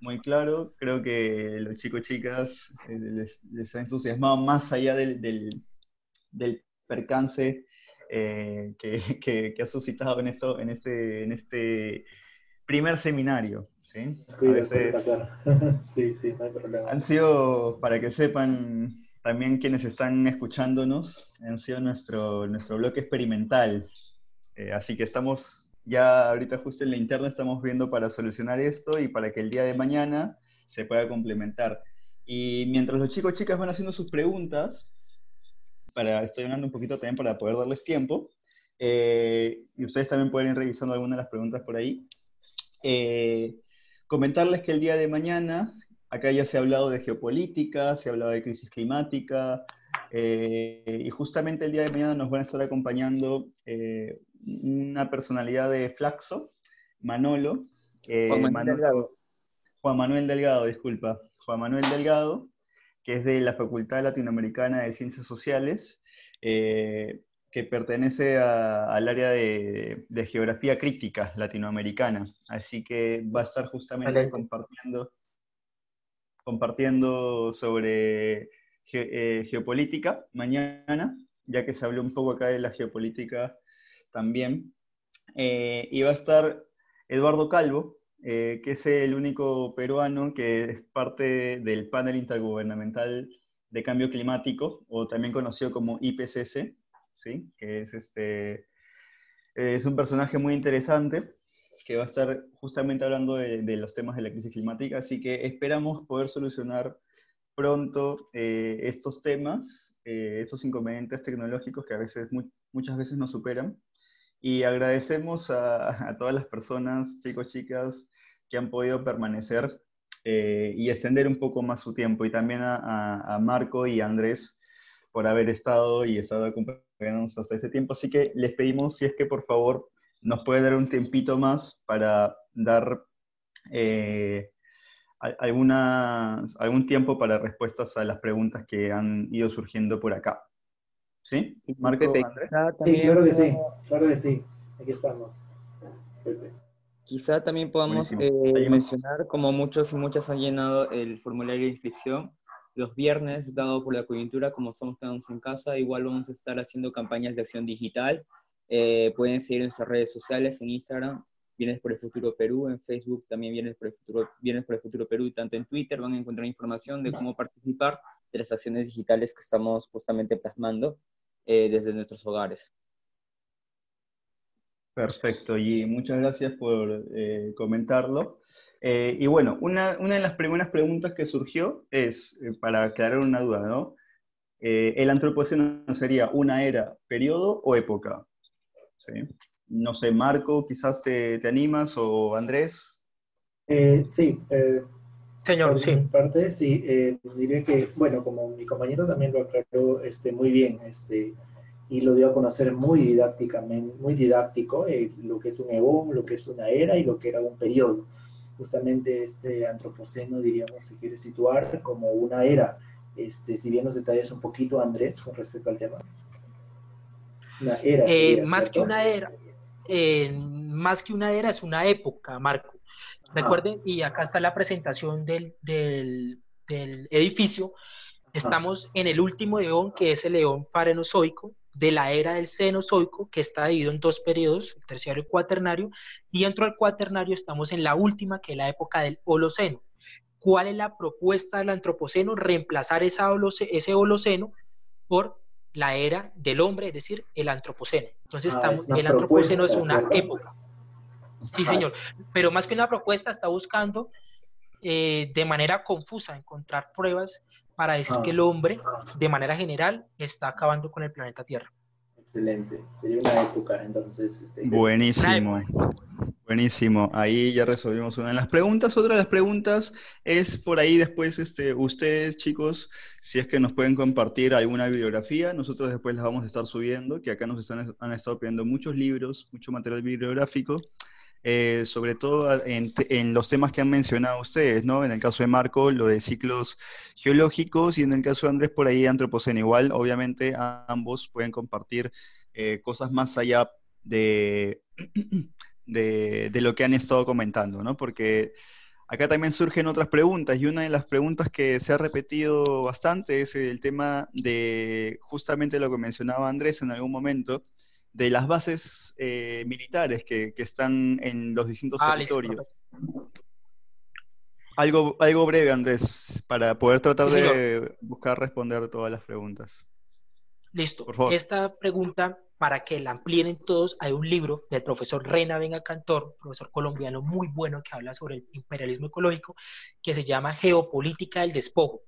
muy claro. Creo que los chicos y chicas eh, les, ha entusiasmado más allá del, del, percance que, que, que, ha suscitado en, esto, en, este, en este primer seminario. ¿sí? sí, no hay problema. Han sido, para que sepan también quienes están escuchándonos, han sido nuestro, nuestro bloque experimental. Eh, así que estamos ya ahorita justo en la interna estamos viendo para solucionar esto y para que el día de mañana se pueda complementar. Y mientras los chicos y chicas van haciendo sus preguntas, para, estoy hablando un poquito también para poder darles tiempo, eh, y ustedes también pueden ir revisando algunas de las preguntas por ahí. Eh, Comentarles que el día de mañana, acá ya se ha hablado de geopolítica, se ha hablado de crisis climática, eh, y justamente el día de mañana nos van a estar acompañando eh, una personalidad de Flaxo, Manolo. Juan Manuel Delgado. Juan Manuel Delgado, disculpa. Juan Manuel Delgado, que es de la Facultad Latinoamericana de Ciencias Sociales. Eh, que pertenece al área de, geografía crítica latinoamericana. Así que va a estar justamente compartiendo, compartiendo sobre eh, geopolítica mañana, ya que se habló un poco acá de la geopolítica también. Eh, y va a estar Eduardo Calvo, eh, que es el único peruano que es parte del panel intergubernamental de cambio climático, o también conocido como IPCC, ¿sí? que es, este, es un personaje muy interesante que va a estar justamente hablando de, los temas de la crisis climática, así que esperamos poder solucionar pronto eh, estos temas, eh, estos inconvenientes tecnológicos que a veces, muchas veces nos superan. Y agradecemos a, todas las personas, chicos, chicas, que han podido permanecer eh, y extender un poco más su tiempo. Y también a, Marco y Andrés por haber estado y estado hasta ese tiempo. Así que les pedimos, si es que por favor nos puede dar un tiempito más para dar eh, alguna, algún tiempo para respuestas a las preguntas que han ido surgiendo por acá. ¿Sí? Marco, sí, claro que sí, claro que sí. Aquí estamos. Quizá también podamos eh, mencionar, como muchos y muchas han llenado el formulario de inscripción, los viernes, dado por la coyuntura, como estamos quedándonos en casa, igual vamos a estar haciendo campañas de acción digital. Eh, pueden seguir nuestras redes sociales, en Instagram, Vienes por el Futuro Perú, en Facebook también Vienes por el Futuro, Vienes por el Futuro Perú, y tanto en Twitter van a encontrar información de cómo participar de las acciones digitales que estamos justamente plasmando eh, desde nuestros hogares. Perfecto, y muchas gracias por eh, comentarlo. Eh, y bueno, una, de las primeras preguntas que surgió es, eh, para aclarar una duda, ¿no? Eh, ¿El antropoceno sería una era, periodo o época? No sé, Marco, quizás te, animas o Andrés. sí. Señor, sí. parte, sí, diría que, bueno, como mi compañero también lo aclaró este, muy bien, este, y lo dio a conocer muy didácticamente, muy didáctico, eh, lo que es un eón, lo que es una era y lo que era un periodo. Justamente este antropoceno, diríamos, se quiere situar como una era. Este, si bien nos detalles un poquito, Andrés, con respecto al tema. Una era. Eh, más que una era, eh, más que una era, es una época, Marco. Recuerden, y acá está la presentación del, del, del edificio. Estamos en el último eón, que es el eón parenozoico, de la era del Cenozoico, que está dividido en dos periodos, el terciario y el cuaternario, y dentro del cuaternario estamos en la última, que es la época del Holoceno. ¿Cuál es la propuesta del Antropoceno? Reemplazar esa ese Holoceno por la era del hombre, es decir, el Antropoceno. Entonces, ah, estamos, el Antropoceno es una época. Sí, señor. Pero más que una propuesta, está buscando eh, de manera confusa encontrar pruebas para decir que el ah. hombre, de manera general, está acabando con el planeta Tierra. Excelente. Sería una época, entonces. Este, Buenísimo. Buenísimo. Ahí ya resolvimos una de las preguntas. Otra de las preguntas es por ahí después, este, ustedes, chicos, si es que nos pueden compartir alguna bibliografía, nosotros después las vamos a estar subiendo, que acá nos están, han estado pidiendo muchos libros, mucho material bibliográfico. Eh, sobre todo en, los temas que han mencionado ustedes, ¿no? En el caso de Marco, lo de ciclos geológicos y en el caso de Andrés, por ahí antropoceno. Igual, obviamente, ambos pueden compartir eh, cosas más allá de, de, de, lo que han estado comentando, ¿no? Porque acá también surgen otras preguntas y una de las preguntas que se ha repetido bastante es el tema de justamente lo que mencionaba Andrés en algún momento, de las bases eh, militares que, están en los distintos ah, territorios. Algo, algo breve, Andrés, para poder tratar de buscar responder todas las preguntas. Listo. Esta pregunta, para que la amplíen todos, hay un libro del profesor Reina Venga Cantor, profesor colombiano muy bueno que habla sobre el imperialismo ecológico, que se llama Geopolítica del Despojo.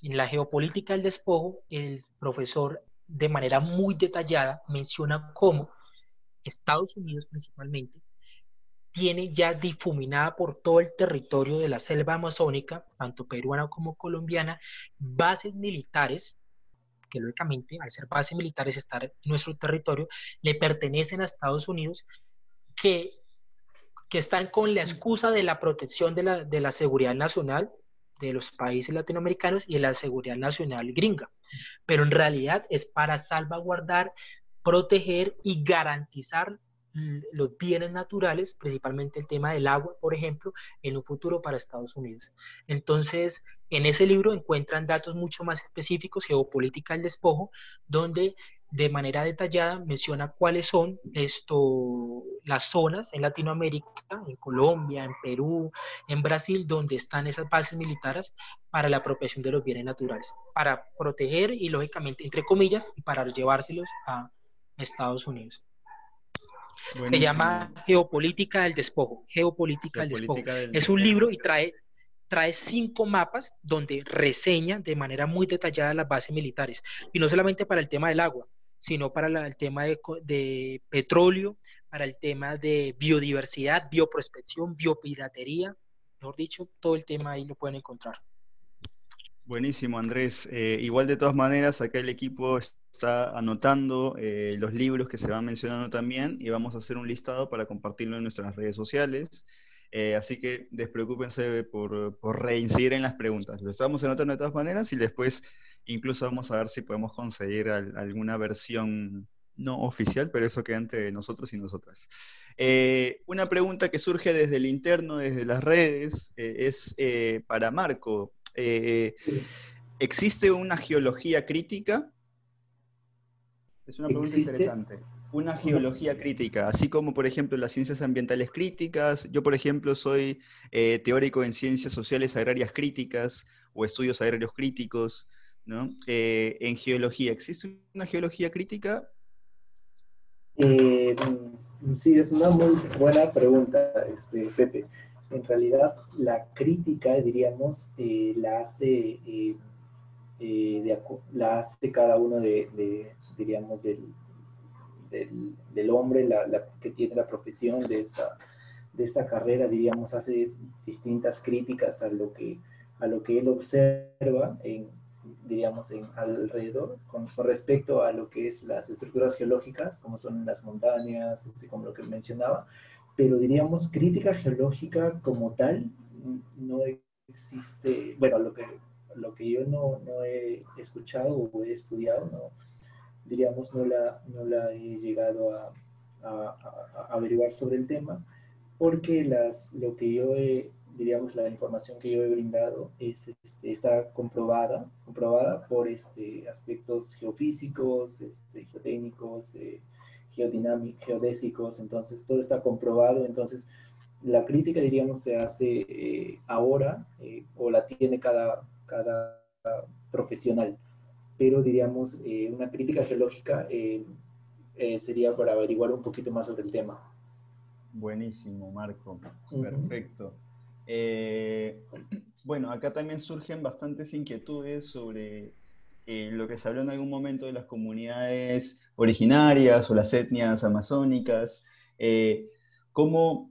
En la geopolítica del despojo, el profesor de manera muy detallada menciona cómo Estados Unidos principalmente tiene ya difuminada por todo el territorio de la selva amazónica, tanto peruana como colombiana, bases militares, que lógicamente al ser bases militares estar en nuestro territorio, le pertenecen a Estados Unidos, que, que están con la excusa de la protección de la, de la seguridad nacional de los países latinoamericanos y de la seguridad nacional gringa pero en realidad es para salvaguardar, proteger y garantizar los bienes naturales, principalmente el tema del agua, por ejemplo, en un futuro para Estados Unidos. Entonces, en ese libro encuentran datos mucho más específicos, geopolítica del despojo, donde de manera detallada menciona cuáles son esto, las zonas en Latinoamérica, en Colombia, en Perú, en Brasil, donde están esas bases militares para la apropiación de los bienes naturales, para proteger y lógicamente, entre comillas, para llevárselos a Estados Unidos. Se llama Geopolítica del Despojo. Geopolítica, del Despojo. es un libro y trae trae cinco mapas donde reseña de manera muy detallada las bases militares. Y no solamente para el tema del agua, sino para el tema de, petróleo, para el tema de biodiversidad, bioprospección, biopiratería, mejor dicho, todo el tema ahí lo pueden encontrar. Buenísimo, Andrés. Eh, igual de todas maneras, acá el equipo está anotando eh, los libros que se van mencionando también y vamos a hacer un listado para compartirlo en nuestras redes sociales. Eh, así que despreocúpense por, por reincidir en las preguntas. Lo estamos anotando de todas maneras y después Incluso vamos a ver si podemos conseguir alguna versión no oficial, pero eso queda entre nosotros y nosotras. Eh, una pregunta que surge desde el interno, desde las redes, eh, es eh, para Marco. ¿Existe una geología crítica? Es una pregunta interesante. Una geología crítica, así como por ejemplo las ciencias ambientales críticas. Yo, por ejemplo, soy teórico en ciencias sociales agrarias críticas o estudios agrarios críticos. ¿No? Eh, en geología, ¿existe una geología crítica? Eh, sí, es una muy buena pregunta, este, Pepe. En realidad, la crítica, diríamos, eh, la, hace, la hace cada uno de, diríamos, del, del, hombre la, que tiene la profesión de esta, de esta carrera, diríamos, hace distintas críticas a lo que, a lo que él observa en, diríamos, en alrededor con, respecto a lo que es las estructuras geológicas, como son las montañas, este, como lo que mencionaba, pero diríamos crítica geológica como tal no existe, bueno, lo que, lo que yo no, no he escuchado o he estudiado, no, diríamos, no la, no la he llegado a, a, averiguar sobre el tema, porque las, lo que yo he, diríamos, la información que yo he brindado es, este, está comprobada, comprobada por este, aspectos geofísicos, este, geotécnicos, eh, geodinámicos, geodésicos, entonces todo está comprobado, entonces la crítica, diríamos, se hace eh, ahora eh, o la tiene cada, cada profesional, pero diríamos, una crítica geológica sería para averiguar un poquito más sobre el tema. Buenísimo, Marco. Perfecto. Bueno, acá también surgen bastantes inquietudes sobre lo que se habló en algún momento de las comunidades originarias o las etnias amazónicas. ¿Cómo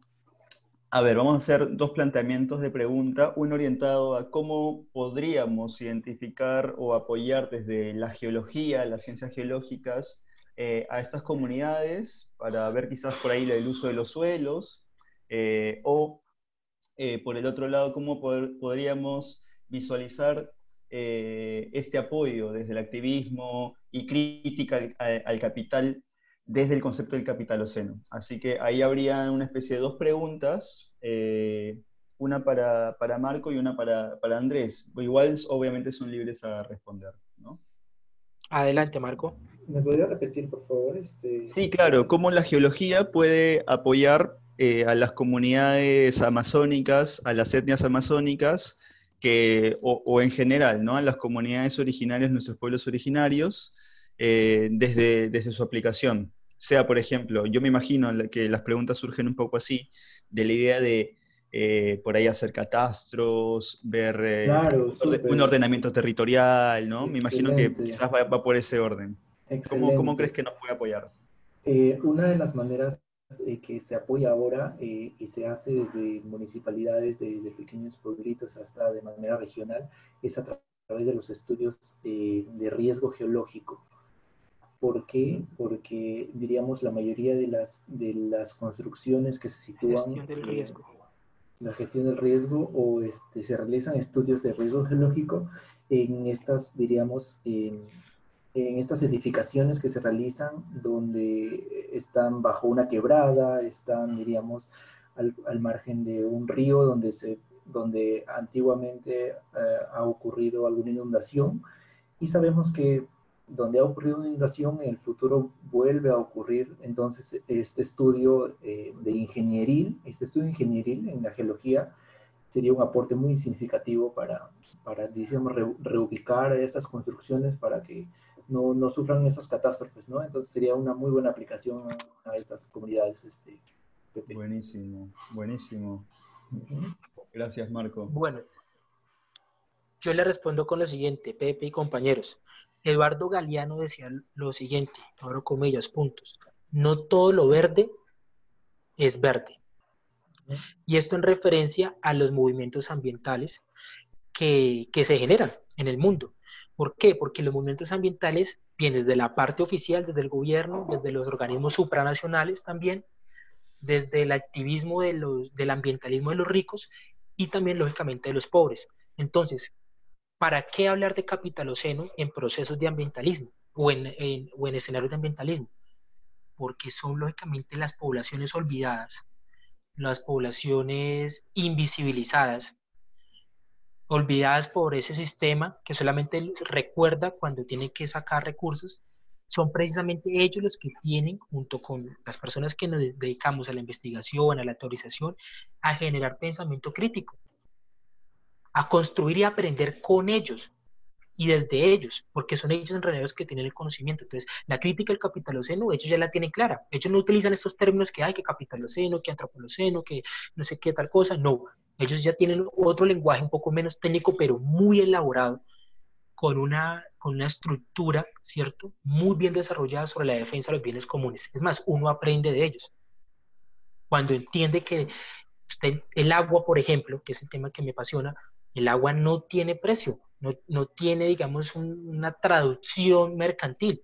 a ver, vamos a hacer dos planteamientos de pregunta. Uno orientado a cómo podríamos identificar o apoyar desde la geología, las ciencias geológicas, eh, a estas comunidades para ver quizás por ahí el uso de los suelos. Eh, o eh, por el otro lado, cómo podríamos visualizar este apoyo desde el activismo y crítica al capital desde el concepto del capitaloceno. Así que ahí habría una especie de dos preguntas, eh, una para, Marco y una para, Andrés. Igual, obviamente, son libres a responder, ¿no? Adelante, Marco. ¿Me podría repetir, por favor? Este... Sí, claro. ¿Cómo la geología puede apoyar eh, a las comunidades amazónicas, a las etnias amazónicas, que, o, en general, ¿no? A las comunidades originarias, nuestros pueblos originarios, eh, desde, desde su aplicación sea, por ejemplo, yo me imagino que las preguntas surgen un poco así, de la idea de eh, por ahí hacer catastros, ver eh, un ordenamiento territorial, ¿no? Me imagino que quizás va, por ese orden. ¿Cómo, ¿Cómo, crees que nos puede apoyar? Eh, una de las maneras que se apoya ahora y se hace desde municipalidades, de pequeños pueblitos hasta de manera regional, es a través de los estudios de riesgo geológico. ¿Por qué? Porque diríamos la mayoría de las, de las construcciones que se sitúan... Gestión del riesgo. la gestión del riesgo o este, se realizan estudios de riesgo geológico en estas, diríamos, en, estas edificaciones que se realizan donde están bajo una quebrada, están, diríamos, al, al margen de un río donde, se, donde antiguamente eh, ha ocurrido alguna inundación y sabemos que donde ha ocurrido una inundación, en el futuro vuelve a ocurrir. Entonces, este estudio eh, de ingenieril, este estudio ingenieril en la geología, sería un aporte muy significativo para, para digamos, reubicar estas construcciones para que no, no, sufran esas catástrofes, ¿no? Entonces, sería una muy buena aplicación a estas comunidades. Este, Buenísimo, buenísimo. Gracias, Marco. Bueno, yo le respondo con lo siguiente, Pepe y compañeros. Eduardo Galeano decía lo siguiente, abro comillas, puntos, no todo lo verde es verde. Y esto en referencia a los movimientos ambientales que, se generan en el mundo. ¿Por qué? Porque los movimientos ambientales vienen desde la parte oficial, desde el gobierno, desde los organismos supranacionales también, desde el activismo del ambientalismo de los ricos y también, lógicamente, de los pobres. Entonces, ¿para qué hablar de capitaloceno en procesos de ambientalismo o en, escenarios de ambientalismo? Porque son lógicamente las poblaciones olvidadas, las poblaciones invisibilizadas, olvidadas por ese sistema que solamente recuerda cuando tiene que sacar recursos, son precisamente ellos los que tienen, junto con las personas que nos dedicamos a la investigación, a la autorización, a generar pensamiento crítico a construir y aprender con ellos y desde ellos, porque son ellos en realidad los que tienen el conocimiento. Entonces, la crítica al capitaloceno, ellos ya la tienen clara. Ellos no utilizan estos términos que hay, que capitaloceno, que antropoloceno, que no sé qué tal cosa. No, ellos ya tienen otro lenguaje un poco menos técnico, pero muy elaborado, con una, con una estructura, ¿cierto? Muy bien desarrollada sobre la defensa de los bienes comunes. Es más, uno aprende de ellos. Cuando entiende que usted, el agua, por ejemplo, que es el tema que me apasiona, el agua no tiene precio. No, tiene, digamos, una traducción mercantil.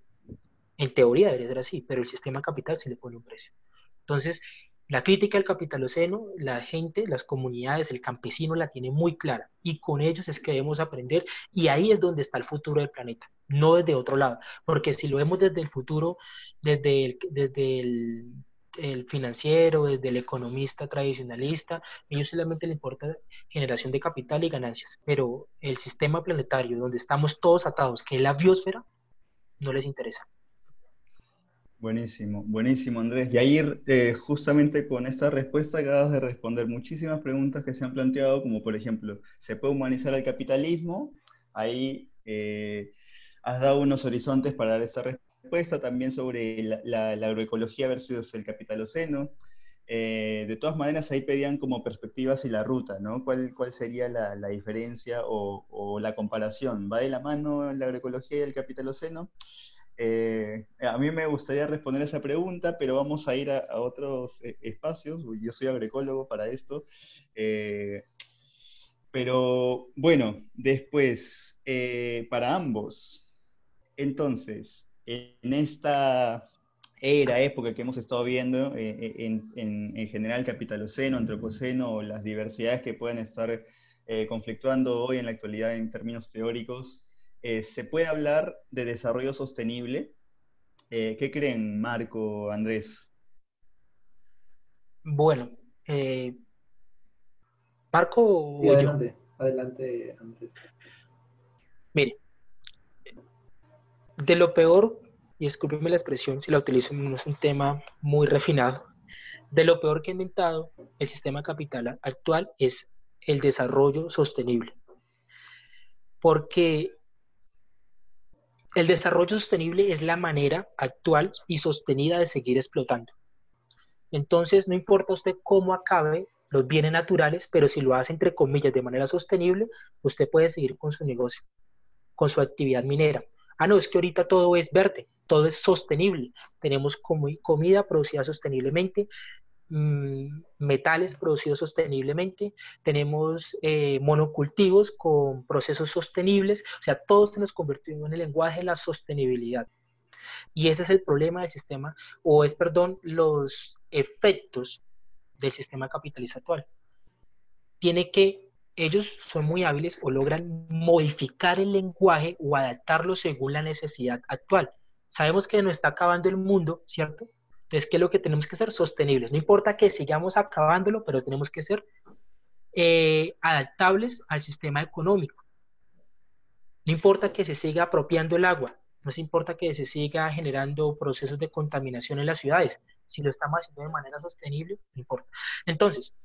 En teoría debería ser así, pero el sistema capital sí le pone un precio. Entonces, la crítica al capitaloceno, la gente, las comunidades, el campesino la tiene muy clara y con ellos es que debemos aprender y ahí es donde está el futuro del planeta, no desde otro lado, porque si lo vemos desde el futuro, desde el, desde el, el financiero, desde el economista tradicionalista, a ellos solamente les importa generación de capital y ganancias, pero el sistema planetario donde estamos todos atados, que es la biosfera, no les interesa. Buenísimo, buenísimo Andrés. Y ahí eh, justamente con esta respuesta acabas de responder muchísimas preguntas que se han planteado, como por ejemplo, ¿se puede humanizar el capitalismo? Ahí eh, has dado unos horizontes para esta respuesta, también sobre la, agroecología versus el capitaloceno. Eh, de todas maneras, ahí pedían como perspectivas y la ruta, ¿no? ¿Cuál, cuál sería la, diferencia o, la comparación? ¿Va de la mano la agroecología y el capitaloceno? Eh, a mí me gustaría responder esa pregunta, pero vamos a ir a, otros eh, espacios. Yo soy agroecólogo para esto. Eh, pero bueno, después, para ambos. Entonces, en esta era, época que hemos estado viendo, en, en, general capitaloceno, antropoceno, o las diversidades que pueden estar conflictuando hoy en la actualidad en términos teóricos, eh, ¿se puede hablar de desarrollo sostenible? Eh, ¿Qué creen, Marco, Andrés? Bueno, eh, Marco. adelante, adelante, Andrés. Mire, de lo peor, y discúlpeme la expresión si la utilizo, no es un tema muy refinado, de lo peor que ha inventado el sistema capital actual es el desarrollo sostenible. Porque el desarrollo sostenible es la manera actual y sostenida de seguir explotando. Entonces, no importa usted cómo acabe los bienes naturales, pero si lo hace entre comillas de manera sostenible, usted puede seguir con su negocio, con su actividad minera. Ah, no, es que ahorita todo es verde, todo es sostenible. Tenemos comida producida sosteniblemente, Mm, metales producidos sosteniblemente, tenemos eh, monocultivos con procesos sostenibles, o sea, todo se nos convirtió en el lenguaje de la sostenibilidad. Y ese es el problema del sistema, o es, perdón, los efectos del sistema capitalista actual. Tiene que, ellos son muy hábiles o logran modificar el lenguaje o adaptarlo según la necesidad actual. Sabemos que nos está acabando el mundo, ¿cierto? Entonces, ¿qué es lo que tenemos que ser? Sostenibles. No importa que sigamos acabándolo, pero tenemos que ser eh, adaptables al sistema económico. No importa que se siga apropiando el agua, no se importa que se siga generando procesos de contaminación en las ciudades. Si lo estamos haciendo de manera sostenible, no importa. Entonces,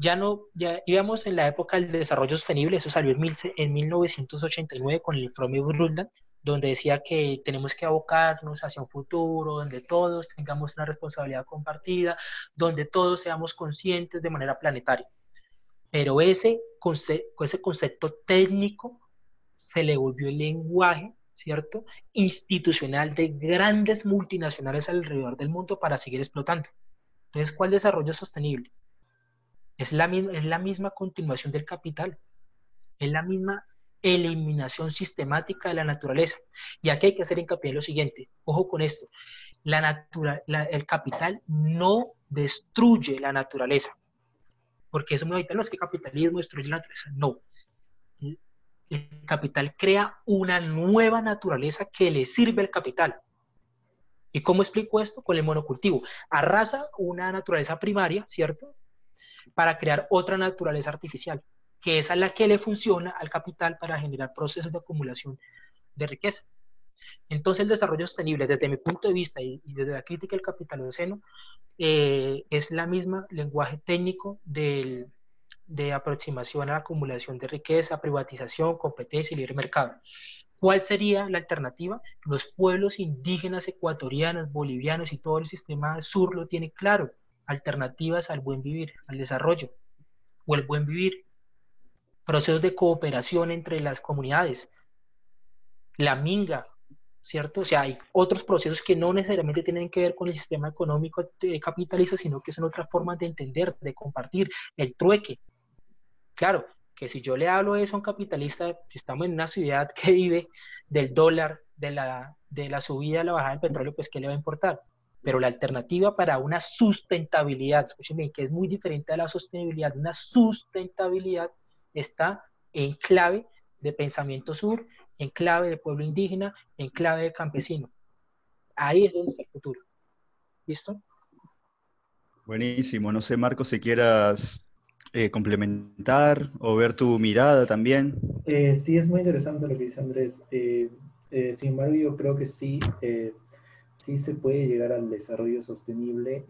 ya no, ya íbamos en la época del desarrollo sostenible, eso salió en, en 1989 con el informe Brundtland, donde decía que tenemos que abocarnos hacia un futuro donde todos tengamos una responsabilidad compartida, donde todos seamos conscientes de manera planetaria. Pero ese, concepto, ese concepto técnico se le volvió el lenguaje, ¿cierto? Institucional de grandes multinacionales alrededor del mundo para seguir explotando. Entonces, ¿cuál desarrollo sostenible? Es la, es la misma continuación del capital, es la misma eliminación sistemática de la naturaleza. Y aquí hay que hacer hincapié en lo siguiente, ojo con esto, la el capital no destruye la naturaleza, porque eso no es que el capitalismo destruye la naturaleza, no. El capital crea una nueva naturaleza que le sirve al capital. ¿Y cómo explico esto? Con el monocultivo. Arrasa una naturaleza primaria, ¿cierto? Para crear otra naturaleza artificial que es a la que le funciona al capital para generar procesos de acumulación de riqueza. Entonces el desarrollo sostenible, desde mi punto de vista y, desde la crítica del capitaloceno, eh, es la misma lenguaje técnico de aproximación a la acumulación de riqueza, privatización, competencia y libre mercado. ¿Cuál sería la alternativa? Los pueblos indígenas ecuatorianos, bolivianos y todo el sistema sur lo tiene claro. Alternativas al buen vivir, al desarrollo o el buen vivir procesos de cooperación entre las comunidades, la minga, ¿cierto? O sea, hay otros procesos que no necesariamente tienen que ver con el sistema económico capitalista, sino que son otras formas de entender, de compartir, el trueque. Claro, que si yo le hablo eso a un capitalista, estamos en una ciudad que vive del dólar, de la, de la subida, la bajada del petróleo, pues ¿qué le va a importar? Pero la alternativa para una sustentabilidad, escúcheme, que es muy diferente a la sostenibilidad, una sustentabilidad está en clave de pensamiento sur, en clave de pueblo indígena, en clave de campesino. Ahí es donde está el futuro. ¿Listo? Buenísimo. No sé, Marco, si quieras eh, complementar o ver tu mirada también. Eh, sí, es muy interesante lo que dice Andrés. Eh, sin embargo, yo creo que sí, sí se puede llegar al desarrollo sostenible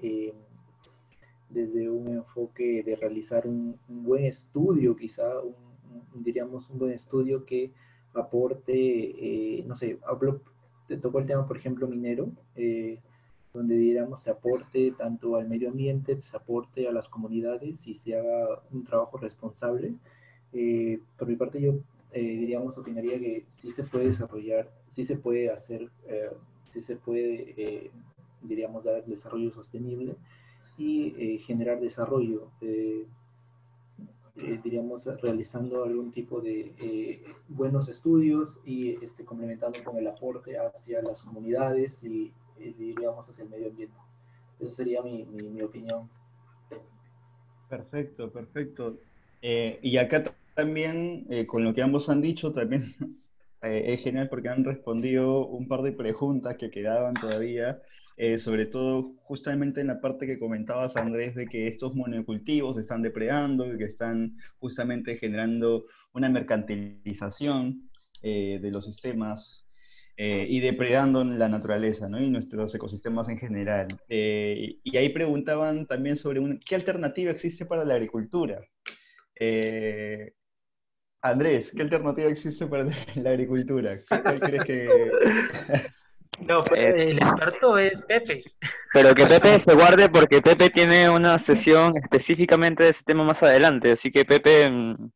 desde un enfoque de realizar un, buen estudio, quizá, diríamos un buen estudio que aporte, no sé, hablo, te tocó el tema, por ejemplo, minero, donde diríamos se aporte tanto al medio ambiente, se aporte a las comunidades y se haga un trabajo responsable. Eh, por mi parte yo eh, diríamos opinaría que sí se puede desarrollar, sí se puede hacer, eh, sí se puede, diríamos, dar desarrollo sostenible y generar desarrollo, diríamos, realizando algún tipo de buenos estudios y este, complementando con el aporte hacia las comunidades y diríamos, hacia el medio ambiente. Esa sería mi, mi, opinión. Perfecto, perfecto. Eh, y acá también, eh, con lo que ambos han dicho, también eh, es genial porque han respondido un par de preguntas que quedaban todavía, sobre todo justamente en la parte que comentabas, Andrés, de que estos monocultivos están depredando y que están justamente generando una mercantilización de los sistemas eh, y depredando la naturaleza ¿no? y nuestros ecosistemas en general. Eh, y ahí preguntaban también sobre qué alternativa existe para la agricultura. Eh, Andrés, ¿qué alternativa existe para la agricultura? ¿Cuál crees que...? No, pues, el experto es Pepe. Pero que Pepe se guarde porque Pepe tiene una sesión específicamente de ese tema más adelante, así que Pepe, mm,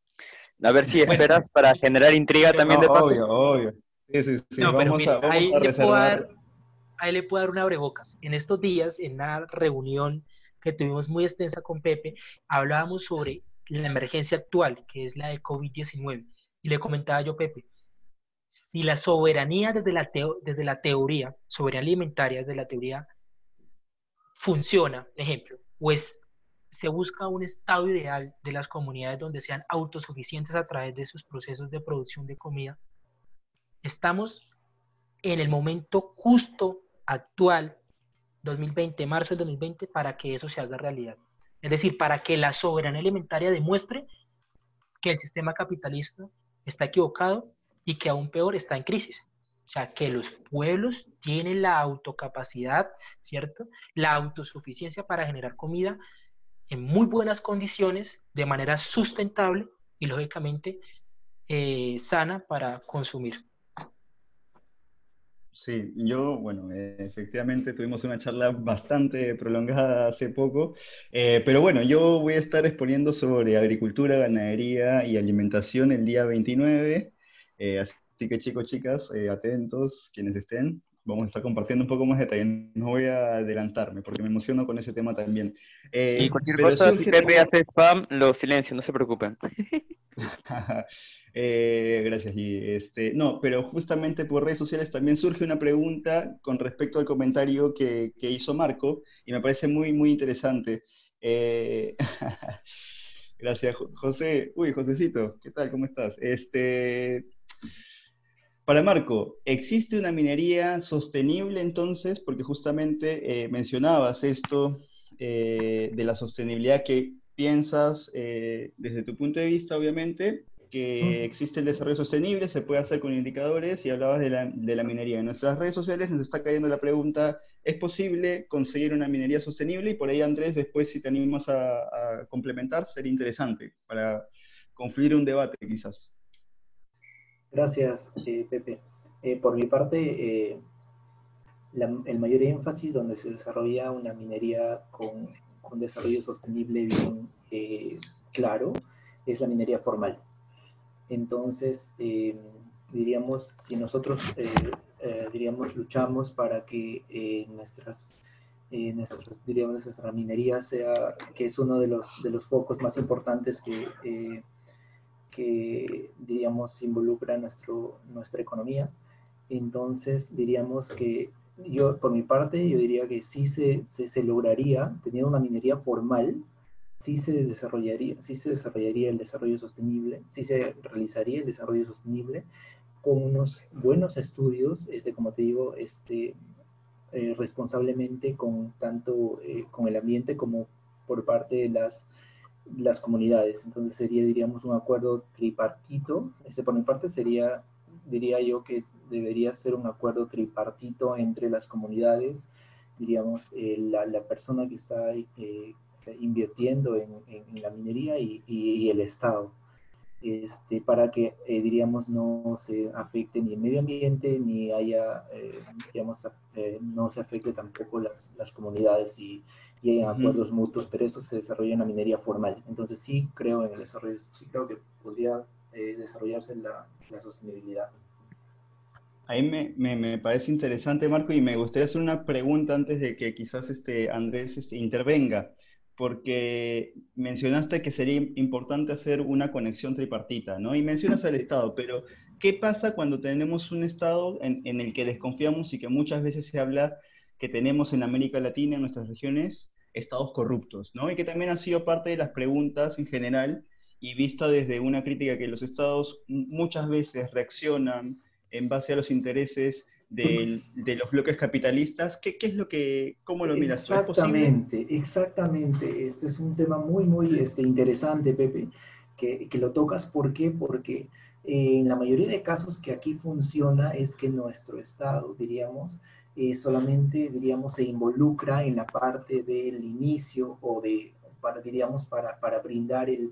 a ver si esperas para generar intriga también de paso. Obvio, obvio. Sí, sí, sí. vamos a, ahí, le puedo dar, ahí le puedo dar una abrebocas. En estos días, en una reunión que tuvimos muy extensa con Pepe, hablábamos sobre la emergencia actual, que es la de COVID-19. Y le comentaba yo, Pepe, si la soberanía desde la, desde la teoría, soberanía alimentaria desde la teoría, funciona, ejemplo, pues se busca un estado ideal de las comunidades donde sean autosuficientes a través de sus procesos de producción de comida, Estamos en el momento justo actual, 2020, marzo del 2020, para que eso se haga realidad. Es decir, para que la soberanía alimentaria demuestre que el sistema capitalista está equivocado y que aún peor está en crisis. O sea, que los pueblos tienen la autocapacidad, ¿cierto? La autosuficiencia para generar comida en muy buenas condiciones, de manera sustentable y lógicamente eh, sana para consumir. Sí, yo, bueno, efectivamente tuvimos una charla bastante prolongada hace poco, eh, pero bueno, yo voy a estar exponiendo sobre agricultura, ganadería y alimentación el día 29, eh, así que chicos, chicas, eh, atentos, quienes estén, vamos a estar compartiendo un poco más de detalle, no voy a adelantarme porque me emociono con ese tema también. y cualquier cosa, si Pepe hace spam, lo silencio, no se preocupen. Eh, gracias, y este, no, pero justamente por redes sociales también surge una pregunta con respecto al comentario que, hizo Marco y me parece muy, muy interesante. Eh, gracias, José. Uy, Josecito, ¿qué tal? ¿Cómo estás? Este, para Marco, ¿existe una minería sostenible entonces? Porque justamente eh, mencionabas esto de la sostenibilidad que piensas desde tu punto de vista, obviamente, que existe el desarrollo sostenible, se puede hacer con indicadores y hablabas de la, de la, minería. En nuestras redes sociales nos está cayendo la pregunta, ¿es posible conseguir una minería sostenible? Y por ahí, Andrés, después si te animas a, complementar, sería interesante para confluir un debate quizás. Gracias, eh, Pepe. Eh, por mi parte, eh, el mayor énfasis donde se desarrolla una minería con, con desarrollo sostenible bien claro es la minería formal. Entonces, eh, diríamos, si nosotros, eh, eh, diríamos, luchamos para que nuestras, nuestras, diríamos, nuestra minería sea, que es uno de los, de los focos más importantes que, que, diríamos, involucra nuestro, nuestra economía. Entonces, diríamos que yo, por mi parte, yo diría que sí se, se, lograría, teniendo una minería formal, sí se desarrollaría, sí se desarrollaría el desarrollo sostenible, sí se realizaría el desarrollo sostenible con unos buenos estudios, este, como te digo, este, eh, responsablemente con tanto eh, con el ambiente como por parte de las, las comunidades. Entonces sería, diríamos, un acuerdo tripartito. Este por mi parte sería, diría yo que debería ser un acuerdo tripartito entre las comunidades, diríamos, eh, la, la, persona que está invirtiendo en, en, la minería y, y el Estado este, para que, eh, diríamos, no se afecte ni el medio ambiente, ni haya, eh, digamos, eh, no se afecte tampoco las, las comunidades y, y hay acuerdos mutuos, pero eso se desarrolla en la minería formal. Entonces sí creo en el desarrollo, sí creo que podría desarrollarse la, la sostenibilidad. Ahí me, me, me, parece interesante, Marco, y me gustaría hacer una pregunta antes de que quizás este Andrés este, intervenga porque mencionaste que sería importante hacer una conexión tripartita, ¿no? Y mencionas al Estado, pero ¿qué pasa cuando tenemos un Estado en, el que desconfiamos y que muchas veces se habla que tenemos en América Latina, en nuestras regiones, estados corruptos, ¿no? Y que también ha sido parte de las preguntas en general y vista desde una crítica que los estados muchas veces reaccionan en base a los intereses de, los bloques capitalistas. ¿Qué, ¿Qué, es lo que, cómo lo miras? Exactamente, exactamente. Este es un tema muy, muy este, interesante, Pepe, que, que lo tocas. ¿Por qué? Porque eh, en la mayoría de casos que aquí funciona es que nuestro Estado, diríamos, eh, solamente, diríamos, se involucra en la parte del inicio o de, para, diríamos, para, para brindar el,